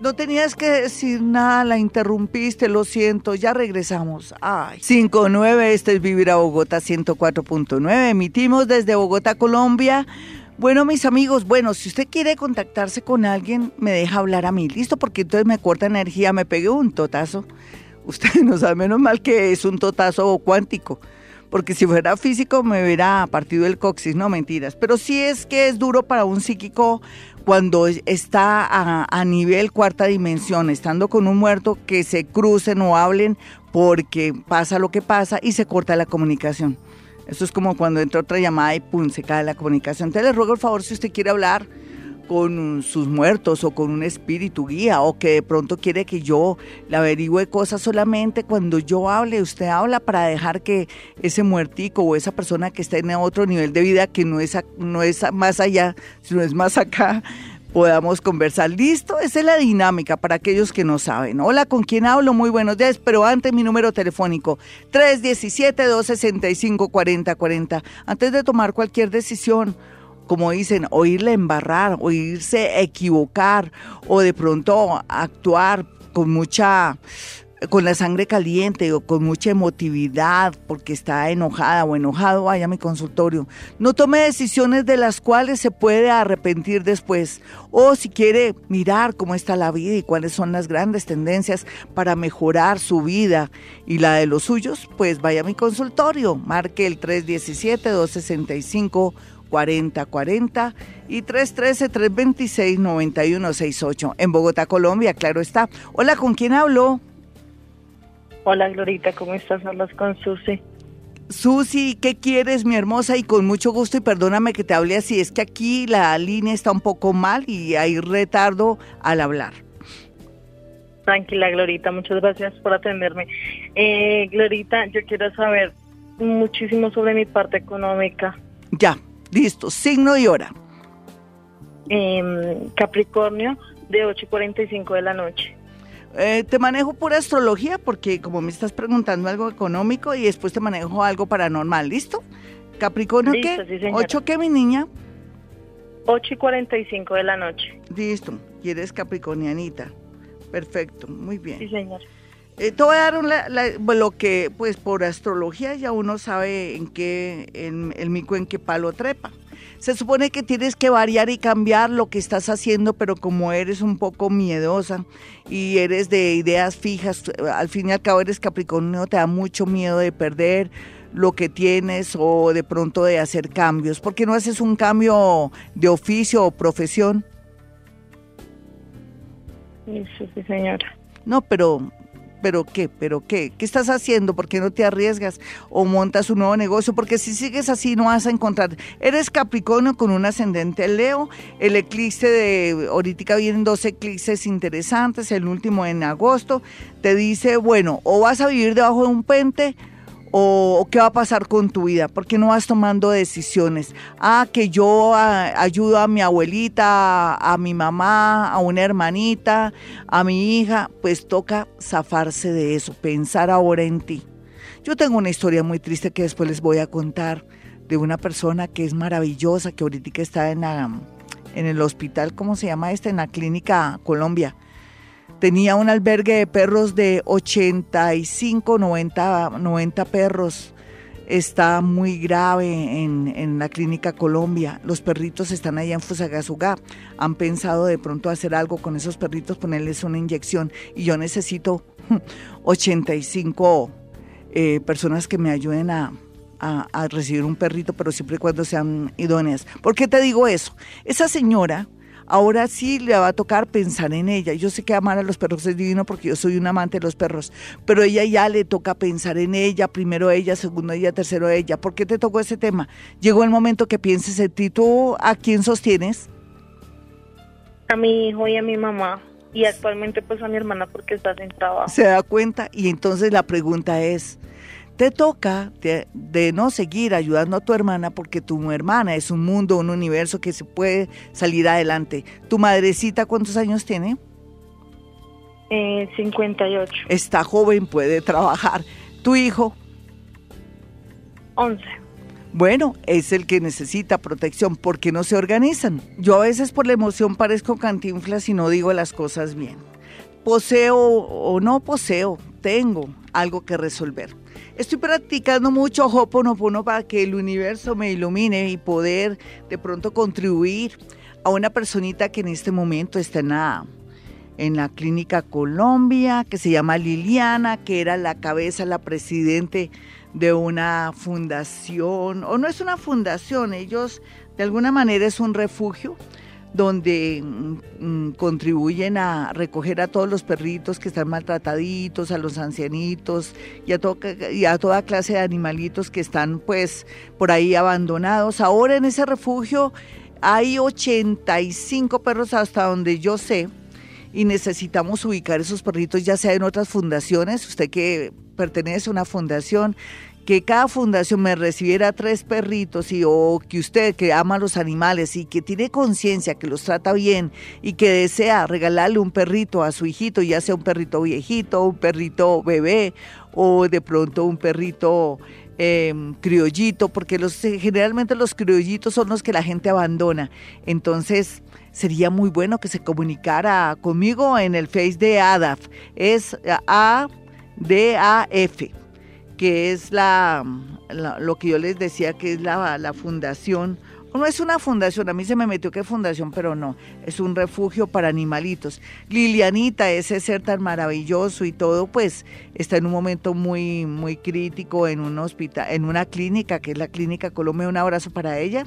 No tenías que decir nada, la interrumpiste, lo siento, ya regresamos. Ay. 59, este es Vivir a Bogotá 104.9. Emitimos desde Bogotá, Colombia. Bueno, mis amigos, bueno, si usted quiere contactarse con alguien, me deja hablar a mí, listo, porque entonces me corta energía, me pegué un totazo. Usted no sabe, menos mal que es un totazo cuántico, porque si fuera físico me hubiera partido el coxis, no mentiras. Pero sí es que es duro para un psíquico cuando está a, a nivel cuarta dimensión, estando con un muerto, que se crucen o hablen porque pasa lo que pasa y se corta la comunicación. Esto es como cuando entra otra llamada y pum, se cae la comunicación. Entonces le ruego el favor si usted quiere hablar con sus muertos o con un espíritu guía o que de pronto quiere que yo le averigüe cosas solamente cuando yo hable, usted habla para dejar que ese muertico o esa persona que está en otro nivel de vida que no es, no es más allá, sino es más acá, podamos conversar. Listo, esa es la dinámica para aquellos que no saben. Hola, ¿con quién hablo? Muy buenos días, pero antes mi número telefónico 317-265-4040. Antes de tomar cualquier decisión, como dicen, oírle embarrar, oírse equivocar o de pronto actuar con mucha con la sangre caliente o con mucha emotividad porque está enojada o enojado, vaya a mi consultorio. No tome decisiones de las cuales se puede arrepentir después. O si quiere mirar cómo está la vida y cuáles son las grandes tendencias para mejorar su vida y la de los suyos, pues vaya a mi consultorio. Marque el 317-265. 4040 y 313-326-9168 en Bogotá, Colombia, claro está. Hola, ¿con quién hablo? Hola Glorita, ¿cómo estás? Hablas con Susi. Susi, ¿qué quieres, mi hermosa? Y con mucho gusto, y perdóname que te hable así, es que aquí la línea está un poco mal y hay retardo al hablar. Tranquila, Glorita, muchas gracias por atenderme. Eh, Glorita, yo quiero saber muchísimo sobre mi parte económica. Ya, listo, signo y hora. Em, Capricornio, de 8 y 45 de la noche. Eh, te manejo pura astrología porque como me estás preguntando algo económico y después te manejo algo paranormal, ¿listo? Capricornio, ¿qué? ¿Ocho qué, mi niña? 8 y 45 de la noche. Listo, quieres capricornianita. Perfecto, muy bien. Sí, señor. Eh, te voy a dar lo que, pues por astrología ya uno sabe en qué, en, el mico en qué palo trepa. Se supone que tienes que variar y cambiar lo que estás haciendo, pero como eres un poco miedosa y eres de ideas fijas, al fin y al cabo eres Capricornio, te da mucho miedo de perder lo que tienes o de pronto de hacer cambios. ¿Por qué no haces un cambio de oficio o profesión? Sí, sí, señora. No, pero ¿Pero qué? ¿Pero qué? ¿Qué estás haciendo? ¿Por qué no te arriesgas o montas un nuevo negocio? Porque si sigues así no vas a encontrar. Eres Capricornio con un ascendente Leo. El eclipse de, ahorita vienen dos eclipses interesantes, el último en agosto. Te dice, bueno, o vas a vivir debajo de un puente o, qué va a pasar con tu vida, ¿por qué no vas tomando decisiones? Ah, que yo ah, ayudo a mi abuelita, a, mi mamá, a una hermanita, a mi hija, pues toca zafarse de eso, pensar ahora en ti. Yo tengo una historia muy triste que después les voy a contar de una persona que es maravillosa, que ahorita está en, en el hospital, ¿cómo se llama este? En la clínica Colombia Tenía un albergue de perros de 85, 90, 90 perros. Está muy grave en, la clínica Colombia. Los perritos están allá en Fusagasugá. Han pensado de pronto hacer algo con esos perritos, ponerles una inyección. Y yo necesito 85 eh, personas que me ayuden a, a, recibir un perrito, pero siempre y cuando sean idóneas. ¿Por qué te digo eso? Esa señora ahora sí le va a tocar pensar en ella. Yo sé que amar a los perros es divino porque yo soy un amante de los perros, pero ella ya le toca pensar en ella, primero ella, segundo ella, tercero ella. ¿Por qué te tocó ese tema? Llegó el momento que pienses en ti. ¿Tú a quién sostienes? A mi hijo y a mi mamá. Y actualmente pues a mi hermana porque está sin trabajo. Se da cuenta y entonces la pregunta es, te toca de, no seguir ayudando a tu hermana porque tu hermana es un mundo, un universo que se puede salir adelante. ¿Tu madrecita cuántos años tiene? Eh, 58. Está joven, puede trabajar. ¿Tu hijo? 11. Bueno, es el que necesita protección porque no se organizan. Yo a veces por la emoción parezco cantinflas y no digo las cosas bien. Poseo o no poseo, tengo algo que resolver. Estoy practicando mucho Hoponopono para que el universo me ilumine y poder de pronto contribuir a una personita que en este momento está en la, en la clínica Colombia, que se llama Liliana, que era la cabeza, la presidente de una fundación, o no es una fundación, ellos de alguna manera es un refugio donde mm, mm, contribuyen a recoger a todos los perritos que están maltrataditos, a los ancianitos y a, y a toda clase de animalitos que están pues por ahí abandonados. Ahora en ese refugio hay 85 perros hasta donde yo sé y necesitamos ubicar esos perritos ya sea en otras fundaciones, usted que pertenece a una fundación que cada fundación me recibiera tres perritos y o que usted que ama a los animales y que tiene conciencia que los trata bien y que desea regalarle un perrito a su hijito, ya sea un perrito viejito, un perrito bebé o de pronto un perrito em, criollito, porque los, generalmente los criollitos son los que la gente abandona. Entonces sería muy bueno que se comunicara conmigo en el Face de ADAF. Es A-D-A-F que es la, lo que yo les decía que es la, la fundación no es una fundación, a mí se me metió que fundación, pero no, es un refugio para animalitos. Lilianita, ese ser tan maravilloso y todo, pues está en un momento muy, muy crítico en un hospital, en una clínica, que es la Clínica Colombia, un abrazo para ella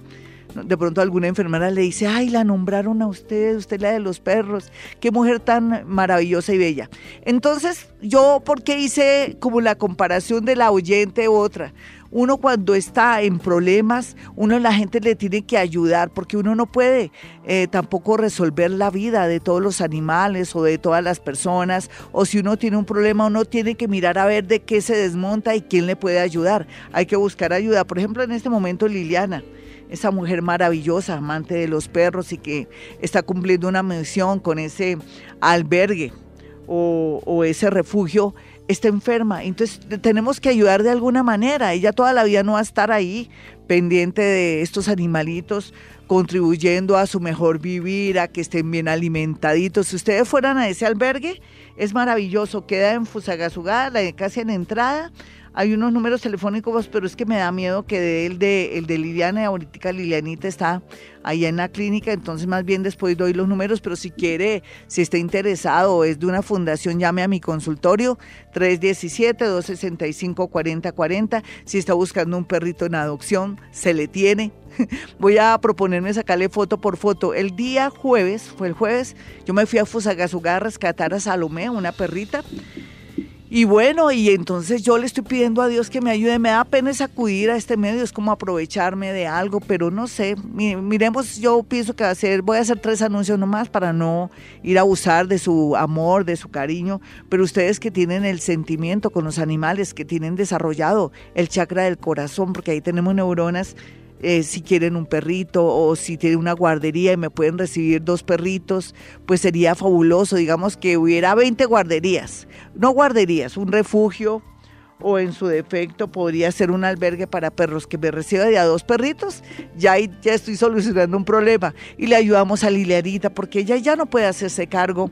de pronto alguna enfermera le dice, ay, la nombraron a usted, usted la de los perros, qué mujer tan maravillosa y bella. Entonces, yo, ¿por qué hice como la comparación de la oyente otra? Uno cuando está en problemas, uno la gente le tiene que ayudar porque uno no puede eh, tampoco resolver la vida de todos los animales o de todas las personas. O si uno tiene un problema, uno tiene que mirar a ver de qué se desmonta y quién le puede ayudar. Hay que buscar ayuda. Por ejemplo, en este momento Liliana esa mujer maravillosa, amante de los perros y que está cumpliendo una misión con ese albergue o, ese refugio, está enferma. Entonces tenemos que ayudar de alguna manera. Ella toda la vida no va a estar ahí pendiente de estos animalitos, contribuyendo a su mejor vivir, a que estén bien alimentaditos. Si ustedes fueran a ese albergue, es maravilloso. Queda en Fusagasugá, casi en entrada hay unos números telefónicos, pero es que me da miedo que el de, el de Liliana, ahorita Lilianita está ahí en la clínica, entonces más bien después doy los números, pero si quiere, si está interesado es de una fundación, llame a mi consultorio 317-265-4040. Si está buscando un perrito en adopción, se le tiene. Voy a proponerme sacarle foto por foto. El día jueves, fue el jueves, yo me fui a Fusagasugá a rescatar a Salomé, una perrita. Y bueno, y entonces yo le estoy pidiendo a Dios que me ayude. Me da pena acudir a este medio, es como aprovecharme de algo, pero no sé. Miremos, yo pienso que hacer, voy a hacer tres anuncios nomás para no ir a abusar de su amor, de su cariño. Pero ustedes que tienen el sentimiento con los animales, que tienen desarrollado el chakra del corazón, porque ahí tenemos neuronas eh, si quieren un perrito o si tienen una guardería y me pueden recibir dos perritos, pues sería fabuloso, digamos que hubiera 20 guarderías, no guarderías, un refugio o en su defecto podría ser un albergue para perros que me reciba de a dos perritos, ya, ya estoy solucionando un problema. Y le ayudamos a Lilianita porque ella ya no puede hacerse cargo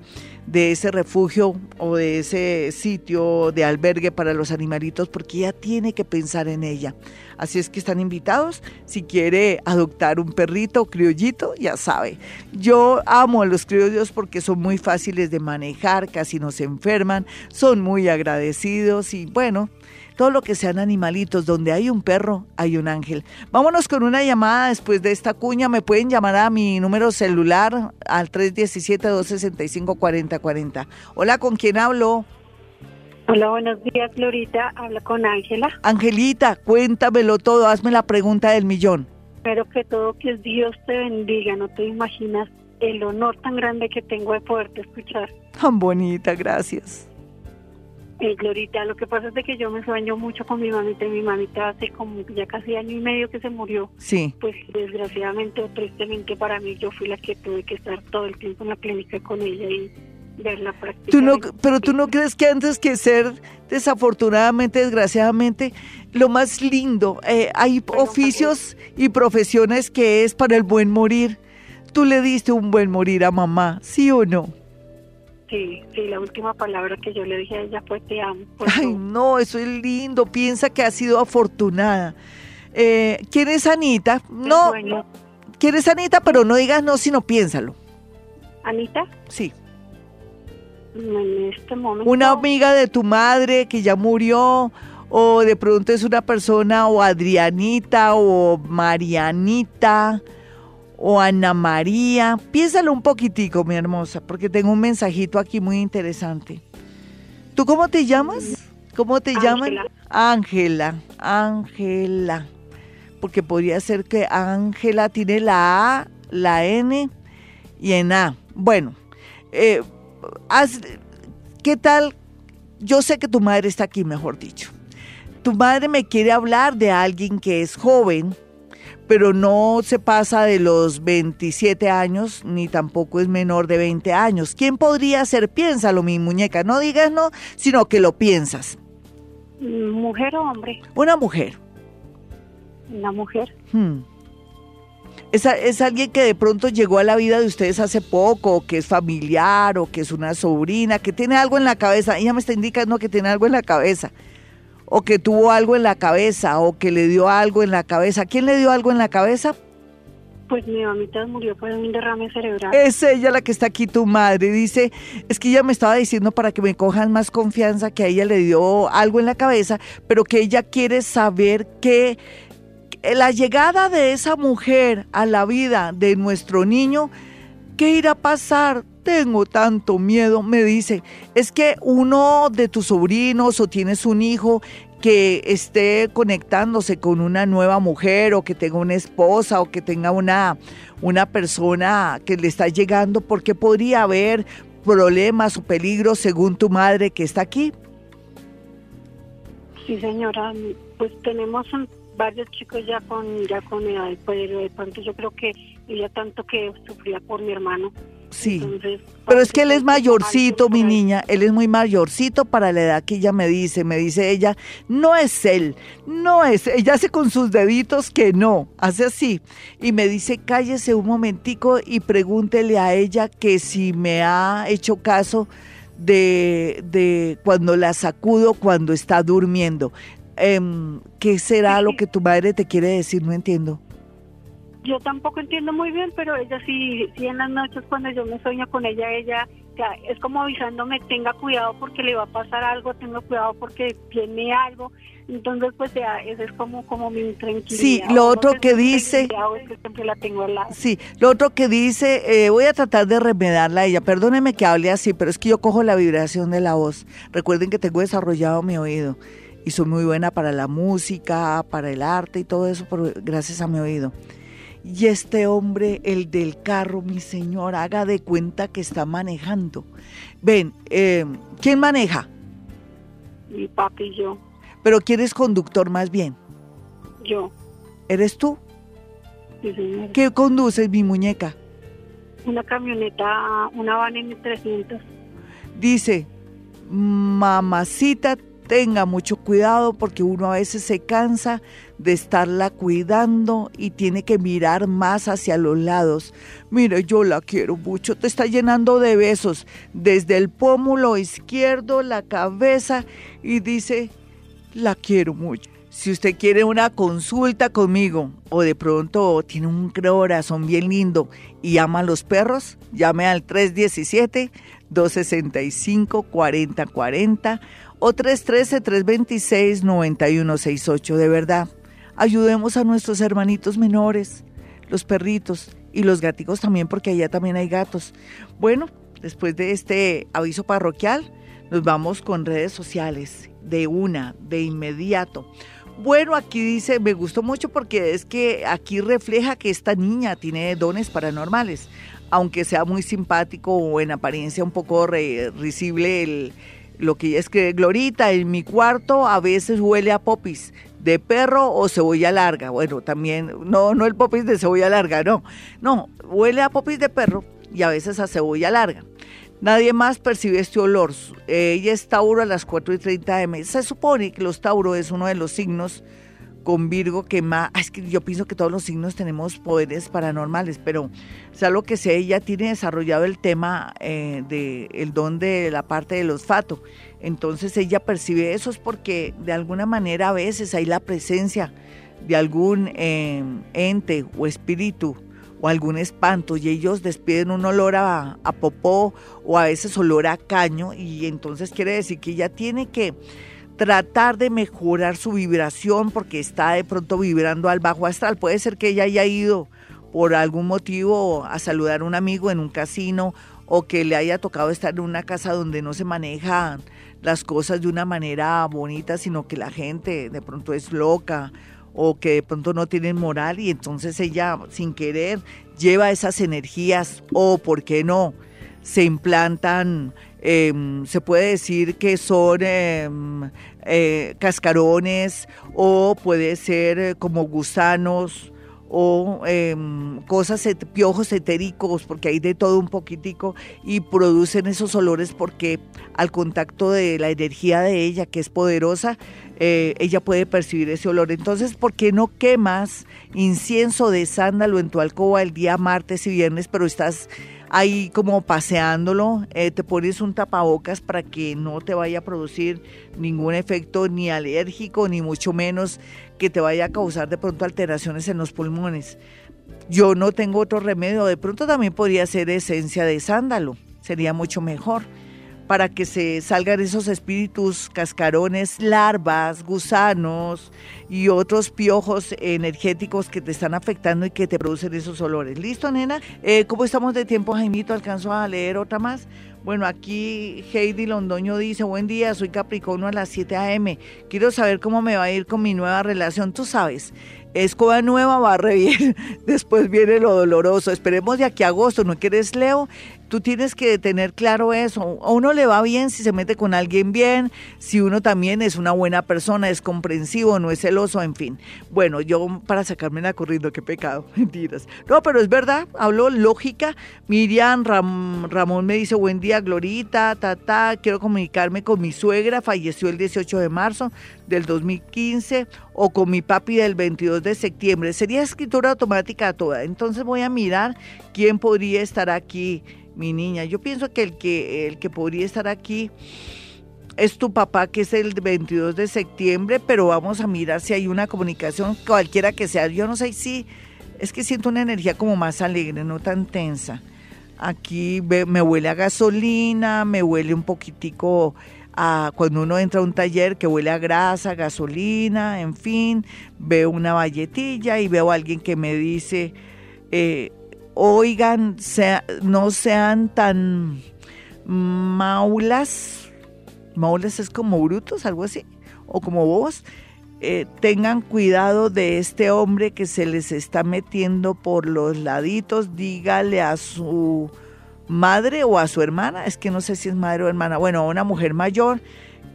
de ese refugio o de ese sitio de albergue para los animalitos porque ella tiene que pensar en ella. Así es que están invitados. Si quiere adoptar un perrito criollito, ya sabe. Yo amo a los criollos porque son muy fáciles de manejar, casi no se enferman, son muy agradecidos y bueno, todo lo que sean animalitos, donde hay un perro, hay un ángel. Vámonos con una llamada después de esta cuña. Me pueden llamar a mi número celular al 317-265-4040. Hola, ¿con quién hablo? Hola, buenos días, Florita. Habla con Ángela. Angelita, cuéntamelo todo. Hazme la pregunta del millón. Espero que todo, que Dios te bendiga. No te imaginas el honor tan grande que tengo de poderte escuchar. Tan bonita, gracias. Eh, Glorita, lo que pasa es de que yo me sueño mucho con mi mamita mi mamita hace como ya casi año y medio que se murió. Sí. Pues desgraciadamente o tristemente para mí yo fui la que tuve que estar todo el tiempo en la clínica con ella y verla prácticamente. ¿Tú no, pero tú no crees que antes que ser desafortunadamente, desgraciadamente, lo más lindo, eh, hay oficios y profesiones que es para el buen morir. Tú le diste un buen morir a mamá, ¿sí o no? Sí, sí, la última palabra que yo le dije a ella fue te amo. Ay, no, eso es lindo. Piensa que ha sido afortunada. Eh, ¿Quién es Anita? No. ¿Quién es Anita? Pero no digas no, sino piénsalo. ¿Anita? Sí. En este momento. Una amiga de tu madre que ya murió, o de pronto es una persona, o Adrianita, o Marianita o Ana María. Piénsalo un poquitico, mi hermosa, porque tengo un mensajito aquí muy interesante. ¿Tú cómo te llamas? ¿Cómo te llaman? Ángela, Ángela. Porque podría ser que Ángela tiene la A, la N y en A. Bueno, eh, ¿qué tal? Yo sé que tu madre está aquí, mejor dicho. Tu madre me quiere hablar de alguien que es joven, pero no se pasa de los 27 años, ni tampoco es menor de 20 años. ¿Quién podría ser? Piénsalo, mi muñeca. No digas no, sino que lo piensas. ¿Mujer o hombre? Una mujer. Una mujer. Hmm. Es, es, alguien que de pronto llegó a la vida de ustedes hace poco, o que es familiar, o que es una sobrina, que tiene algo en la cabeza. Ella me está indicando que tiene algo en la cabeza o que tuvo algo en la cabeza o que le dio algo en la cabeza. ¿Quién le dio algo en la cabeza? Pues mi mamita murió por un derrame cerebral. Es ella la que está aquí, tu madre. Dice, es que ella me estaba diciendo para que me cojan más confianza que a ella le dio algo en la cabeza, pero que ella quiere saber que la llegada de esa mujer a la vida de nuestro niño, ¿qué irá a pasar? Tengo tanto miedo, me dice, es que uno de tus sobrinos o tienes un hijo que esté conectándose con una nueva mujer o que tenga una esposa o que tenga una, una persona que le está llegando, porque podría haber problemas o peligros según tu madre que está aquí. Sí, señora, pues tenemos varios chicos ya con ya con edad, pero de pronto yo creo que ella tanto que sufría por mi hermano Sí. Pero es que él es mayorcito, mi niña, él es muy mayorcito para la edad que ella me dice, me dice ella, no es él, no es, ella hace con sus deditos que no, hace así, y me dice, cállese un momentico y pregúntele a ella que si me ha hecho caso de, de cuando la sacudo, cuando está durmiendo. Em, ¿Qué será lo que tu madre te quiere decir? No entiendo yo tampoco entiendo muy bien, pero ella sí, sí en las noches cuando yo me sueño con ella, ella es como avisándome, tenga cuidado porque le va a pasar algo, tenga cuidado porque tiene algo. Entonces, pues ya, eso es como, como mi tranquilidad. Sí, lo otro que, dice... Sí, lo otro que dice, eh, voy a tratar de remediarla a ella. Perdóneme que hable así, pero es que yo cojo la vibración de la voz. Recuerden que tengo desarrollado mi oído y soy muy buena para la música, para el arte y todo eso, gracias a mi oído. Y este hombre, el del carro, mi señor, haga de cuenta que está manejando. Ven, eh, ¿quién maneja? Mi papi y yo. ¿Pero quién es conductor más bien? Yo. ¿Eres tú? Sí, señor. ¿Qué conduces, mi muñeca? Una camioneta, una van en 300. Dice, mamacita, tenga mucho cuidado porque uno a veces se cansa de estarla cuidando y tiene que mirar más hacia los lados. Mire, yo la quiero mucho, te está llenando de besos desde el pómulo izquierdo, la cabeza y dice, la quiero mucho. Si usted quiere una consulta conmigo o de pronto tiene un corazón bien lindo y ama a los perros, llame al 317-265-4040 o 313-326-9168. De verdad, ayudemos a nuestros hermanitos menores, los perritos y los gaticos también, porque allá también hay gatos. Bueno, después de este aviso parroquial, nos vamos con redes sociales de una, de inmediato. Bueno, aquí dice, me gustó mucho porque es que aquí refleja que esta niña tiene dones paranormales, aunque sea muy simpático o en apariencia un poco risible el, lo que ella escribe, Glorita, en mi cuarto a veces huele a popis de perro o cebolla larga. Bueno, también, no, no el popis de cebolla larga, no. No, huele a popis de perro y a veces a cebolla larga. Nadie más percibe este olor. ella es Tauro a las 4 y 30 m. Se supone que los Tauro es uno de los signos con Virgo que más... Es que yo pienso que todos los signos tenemos poderes paranormales, pero sea lo que sea, ella tiene desarrollado el tema eh, del don de la parte del olfato. Entonces ella percibe eso es porque de alguna manera a veces hay la presencia de algún eh, ente o espíritu o algún espanto y ellos despiden un olor a, popó o a veces olor a caño y entonces quiere decir que ella tiene que tratar de mejorar su vibración porque está de pronto vibrando al bajo astral. Puede ser que ella haya ido por algún motivo a saludar a un amigo en un casino o que le haya tocado estar en una casa donde no se manejan las cosas de una manera bonita, sino que la gente de pronto es loca o que de pronto no tienen moral y entonces ella sin querer lleva esas energías o, ¿por qué no? Se implantan, em, se puede decir que son em, eh, cascarones o puede ser eh, como gusanos o em, cosas, piojos etéricos, porque hay de todo un poquitico, y producen esos olores porque al contacto de la energía de ella, que es poderosa, eh, ella puede percibir ese olor. Entonces, ¿por qué no quemas incienso de sándalo en tu alcoba el día martes y viernes, pero estás ahí como paseándolo, eh, te pones un tapabocas para que no te vaya a producir ningún efecto ni alérgico, ni mucho menos que te vaya a causar de pronto alteraciones en los pulmones. Yo no tengo otro remedio, de pronto también podría ser esencia de sándalo, sería mucho mejor para que se salgan esos espíritus cascarones, larvas, gusanos y otros piojos energéticos que te están afectando y que te producen esos olores. ¿Listo, nena? Eh, ¿Cómo estamos de tiempo, Jaimito? ¿Alcanzo a leer otra más? Bueno, aquí Heidi Londoño dice, buen día, soy Capricornio a las 7 a.m. Quiero saber cómo me va a ir con mi nueva relación. Tú sabes, escoba nueva va a bien. Después viene lo doloroso. Esperemos de aquí a agosto, ¿no quieres, Leo? Tú tienes que tener claro eso. A uno le va bien si se mete con alguien bien, si uno también es una buena persona, es comprensivo, no es en fin. Bueno, yo para sacarme la corriendo, qué pecado, mentiras. No, pero es verdad, hablo lógica. Miriam Ramón me dice, buen día, Glorita, ta, quiero comunicarme con mi suegra, falleció el 18 de marzo del 2015, o con mi papi del 22 de septiembre. Sería escritura automática toda. Entonces voy a mirar quién podría estar aquí mi niña. Yo pienso que el que, el que podría estar aquí es tu papá, que es el 22 de septiembre, pero vamos a mirar si hay una comunicación, cualquiera que sea. Yo no sé si, es que siento una energía como más alegre, no tan tensa. Aquí me huele a gasolina, me huele un poquitico a cuando uno entra a un taller que huele a grasa, gasolina, en fin, veo una valletilla y veo a alguien que me dice, eh, oigan, no sean tan maulas, maulas es como brutos, algo así, o como vos, eh, tengan cuidado de este hombre que se les está metiendo por los laditos, dígale a su madre o a su hermana, es que no sé si es madre o hermana, bueno, a una mujer mayor,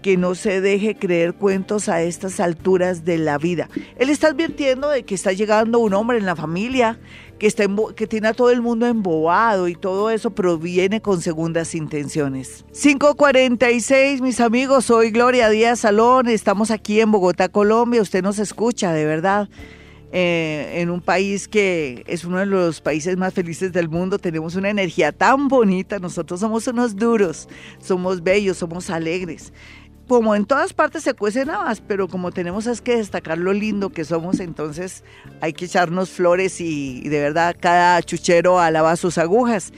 que no se deje creer cuentos a estas alturas de la vida. Él está advirtiendo de que está llegando un hombre en la familia que, está que tiene a todo el mundo embobado y todo eso proviene con segundas intenciones. 546, mis amigos, soy Gloria Díaz Salón, estamos aquí en Bogotá, Colombia, usted nos escucha, de verdad. Eh, en un país que es uno de los países más felices del mundo, tenemos una energía tan bonita, nosotros somos unos duros, somos bellos, somos alegres como en todas partes se cuecen habas, pero como tenemos es que destacar lo lindo que somos, entonces hay que echarnos flores y, y, de verdad cada chuchero alaba sus agujas.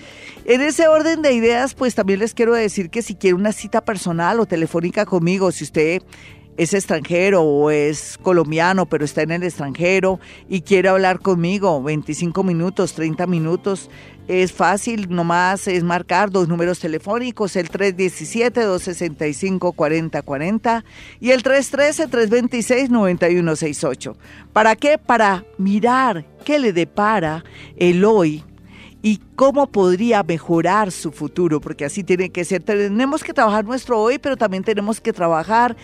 En ese orden de ideas, pues también les quiero decir que si quiere una cita personal o telefónica conmigo, si usted es extranjero o es colombiano, pero está en el extranjero y quiere hablar conmigo 25 minutos, 30 minutos, es fácil, nomás es marcar dos números telefónicos, el 317-265-4040 y el 313-326-9168. ¿Para qué? Para mirar qué le depara el hoy y cómo podría mejorar su futuro, porque así tiene que ser. Tenemos que trabajar nuestro hoy, pero también tenemos que trabajar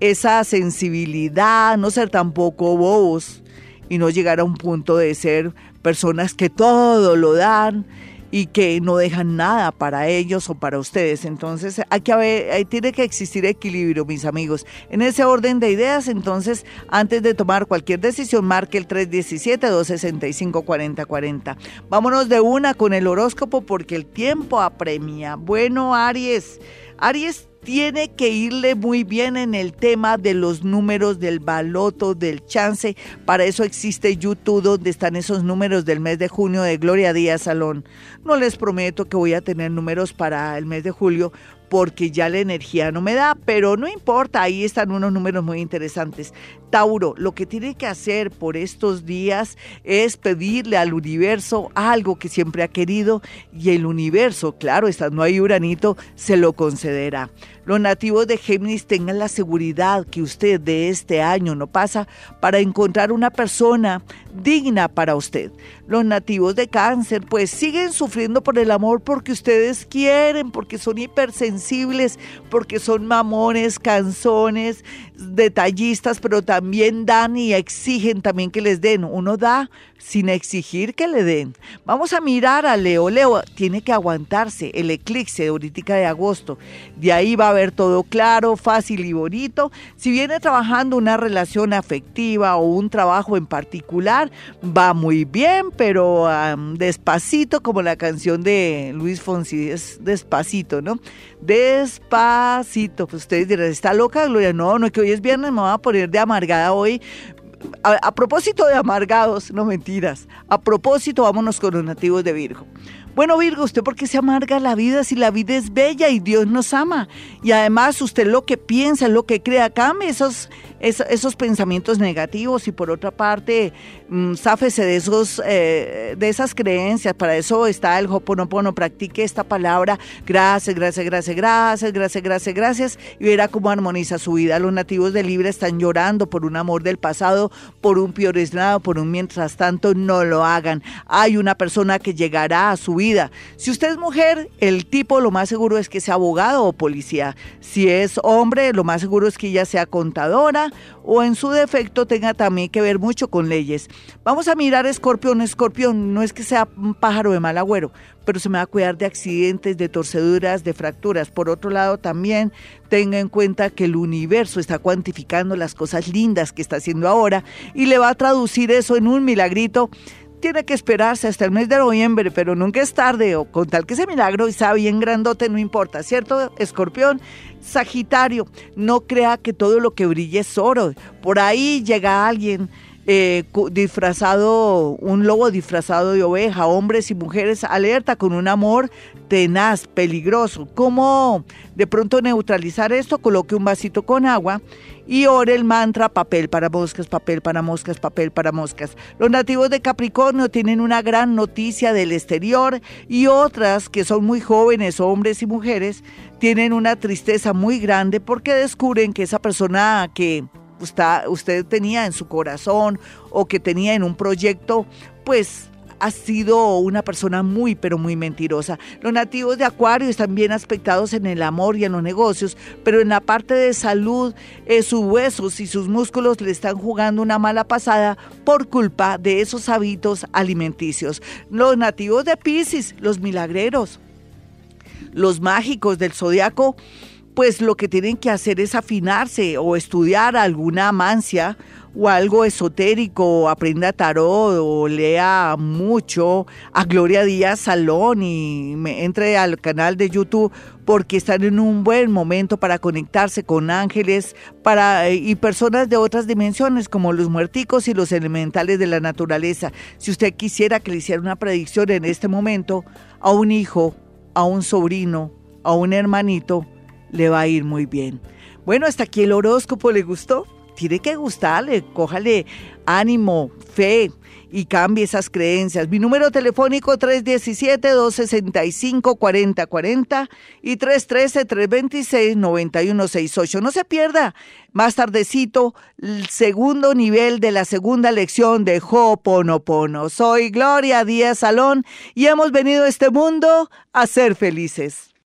esa sensibilidad, no ser tampoco bobos y no llegar a un punto de ser personas que todo lo dan y que no dejan nada para ellos o para ustedes. Entonces, hay que haber, tiene que existir equilibrio, mis amigos. En ese orden de ideas, entonces, antes de tomar cualquier decisión, marque el 317-265-4040. Vámonos de una con el horóscopo porque el tiempo apremia. Bueno, Aries. Aries tiene que irle muy bien en el tema de los números del baloto, del chance. Para eso existe YouTube donde están esos números del mes de junio de Gloria Díaz Salón. No les prometo que voy a tener números para el mes de julio porque ya la energía no me da, pero no importa, ahí están unos números muy interesantes. Tauro, lo que tiene que hacer por estos días es pedirle al universo algo que siempre ha querido y el universo, claro, estando ahí Uranito, se lo concederá. Los nativos de Géminis tengan la seguridad que usted de este año no pasa para encontrar una persona digna para usted. Los nativos de Cáncer pues siguen sufriendo por el amor porque ustedes quieren, porque son hipersensibles, porque son mamones, canzones, detallistas, pero también dan y exigen también que les den. Uno da sin exigir que le den. Vamos a mirar a Leo. Leo tiene que aguantarse el eclipse de ahorita de agosto. De ahí va a ver todo claro, fácil y bonito. Si viene trabajando una relación afectiva o un trabajo en particular, va muy bien, pero despacito, como la canción de Luis Fonsi, es despacito, ¿no? Despacito. Pues ustedes dirán, ¿está loca, Gloria? No, no, que hoy es viernes, me voy a poner de amargada hoy. A, a propósito de amargados, no mentiras. A propósito, vámonos con los nativos de Virgo. Bueno, Virgo, ¿usted por qué se amarga la vida si la vida es bella y Dios nos ama? Y además usted lo que piensa, lo que crea, cambie esos, esos, pensamientos negativos y por otra parte, mmm, sáfese de, esos, eh, de esas creencias. Para eso está el Hoponopono. Practique esta palabra. Gracias, gracias, gracias, gracias, gracias, gracias, gracias. Y verá cómo armoniza su vida. Los nativos de Libra están llorando por un amor del pasado, por un pioresnado, por un mientras tanto. No lo hagan. Hay una persona que llegará a su vida. Si usted es mujer, el tipo lo más seguro es que sea abogado o policía. Si es hombre, lo más seguro es que ella sea contadora o en su defecto tenga también que ver mucho con leyes. Vamos a mirar escorpión. Escorpión no es que sea un pájaro de mal agüero, pero se me va a cuidar de accidentes, de torceduras, de fracturas. Por otro lado, también tenga en cuenta que el universo está cuantificando las cosas lindas que está haciendo ahora y le va a traducir eso en un milagrito tiene que esperarse hasta el mes de noviembre, pero nunca es tarde, o con tal que ese milagro sea bien grandote, no importa, ¿cierto? Escorpión, Sagitario, no crea que todo lo que brille es oro. Por ahí llega alguien eh, disfrazado, un lobo disfrazado de oveja, hombres y mujeres alerta con un amor tenaz, peligroso. ¿Cómo de pronto neutralizar esto? Coloque un vasito con agua y ore el mantra papel para moscas, papel para moscas, papel para moscas. Los nativos de Capricornio tienen una gran noticia del exterior y otras que son muy jóvenes, hombres y mujeres, tienen una tristeza muy grande porque descubren que esa persona que usted, tenía en su corazón o que tenía en un proyecto, pues ha sido una persona muy, pero muy mentirosa. Los nativos de Acuario están bien aspectados en el amor y en los negocios, pero en la parte de salud, eh, sus huesos y sus músculos le están jugando una mala pasada por culpa de esos hábitos alimenticios. Los nativos de Pisces, los milagreros, los mágicos del zodiaco, pues lo que tienen que hacer es afinarse o estudiar alguna mancia o algo esotérico, aprenda tarot o lea mucho a Gloria Díaz Salón y me entre al canal de YouTube porque están en un buen momento para conectarse con ángeles para, eh, y personas de otras dimensiones como los muerticos y los elementales de la naturaleza. Si usted quisiera que le hiciera una predicción en este momento a un hijo, a un sobrino, a un hermanito, le va a ir muy bien. Bueno, hasta aquí el horóscopo le gustó. Tiene que gustarle, cójale ánimo, fe y cambie esas creencias. Mi número telefónico 317-265-4040 y 313-326-9168. No se pierda más tardecito el segundo nivel de la segunda lección de Ho'oponopono. Soy Gloria Díaz Salón y hemos venido a este mundo a ser felices.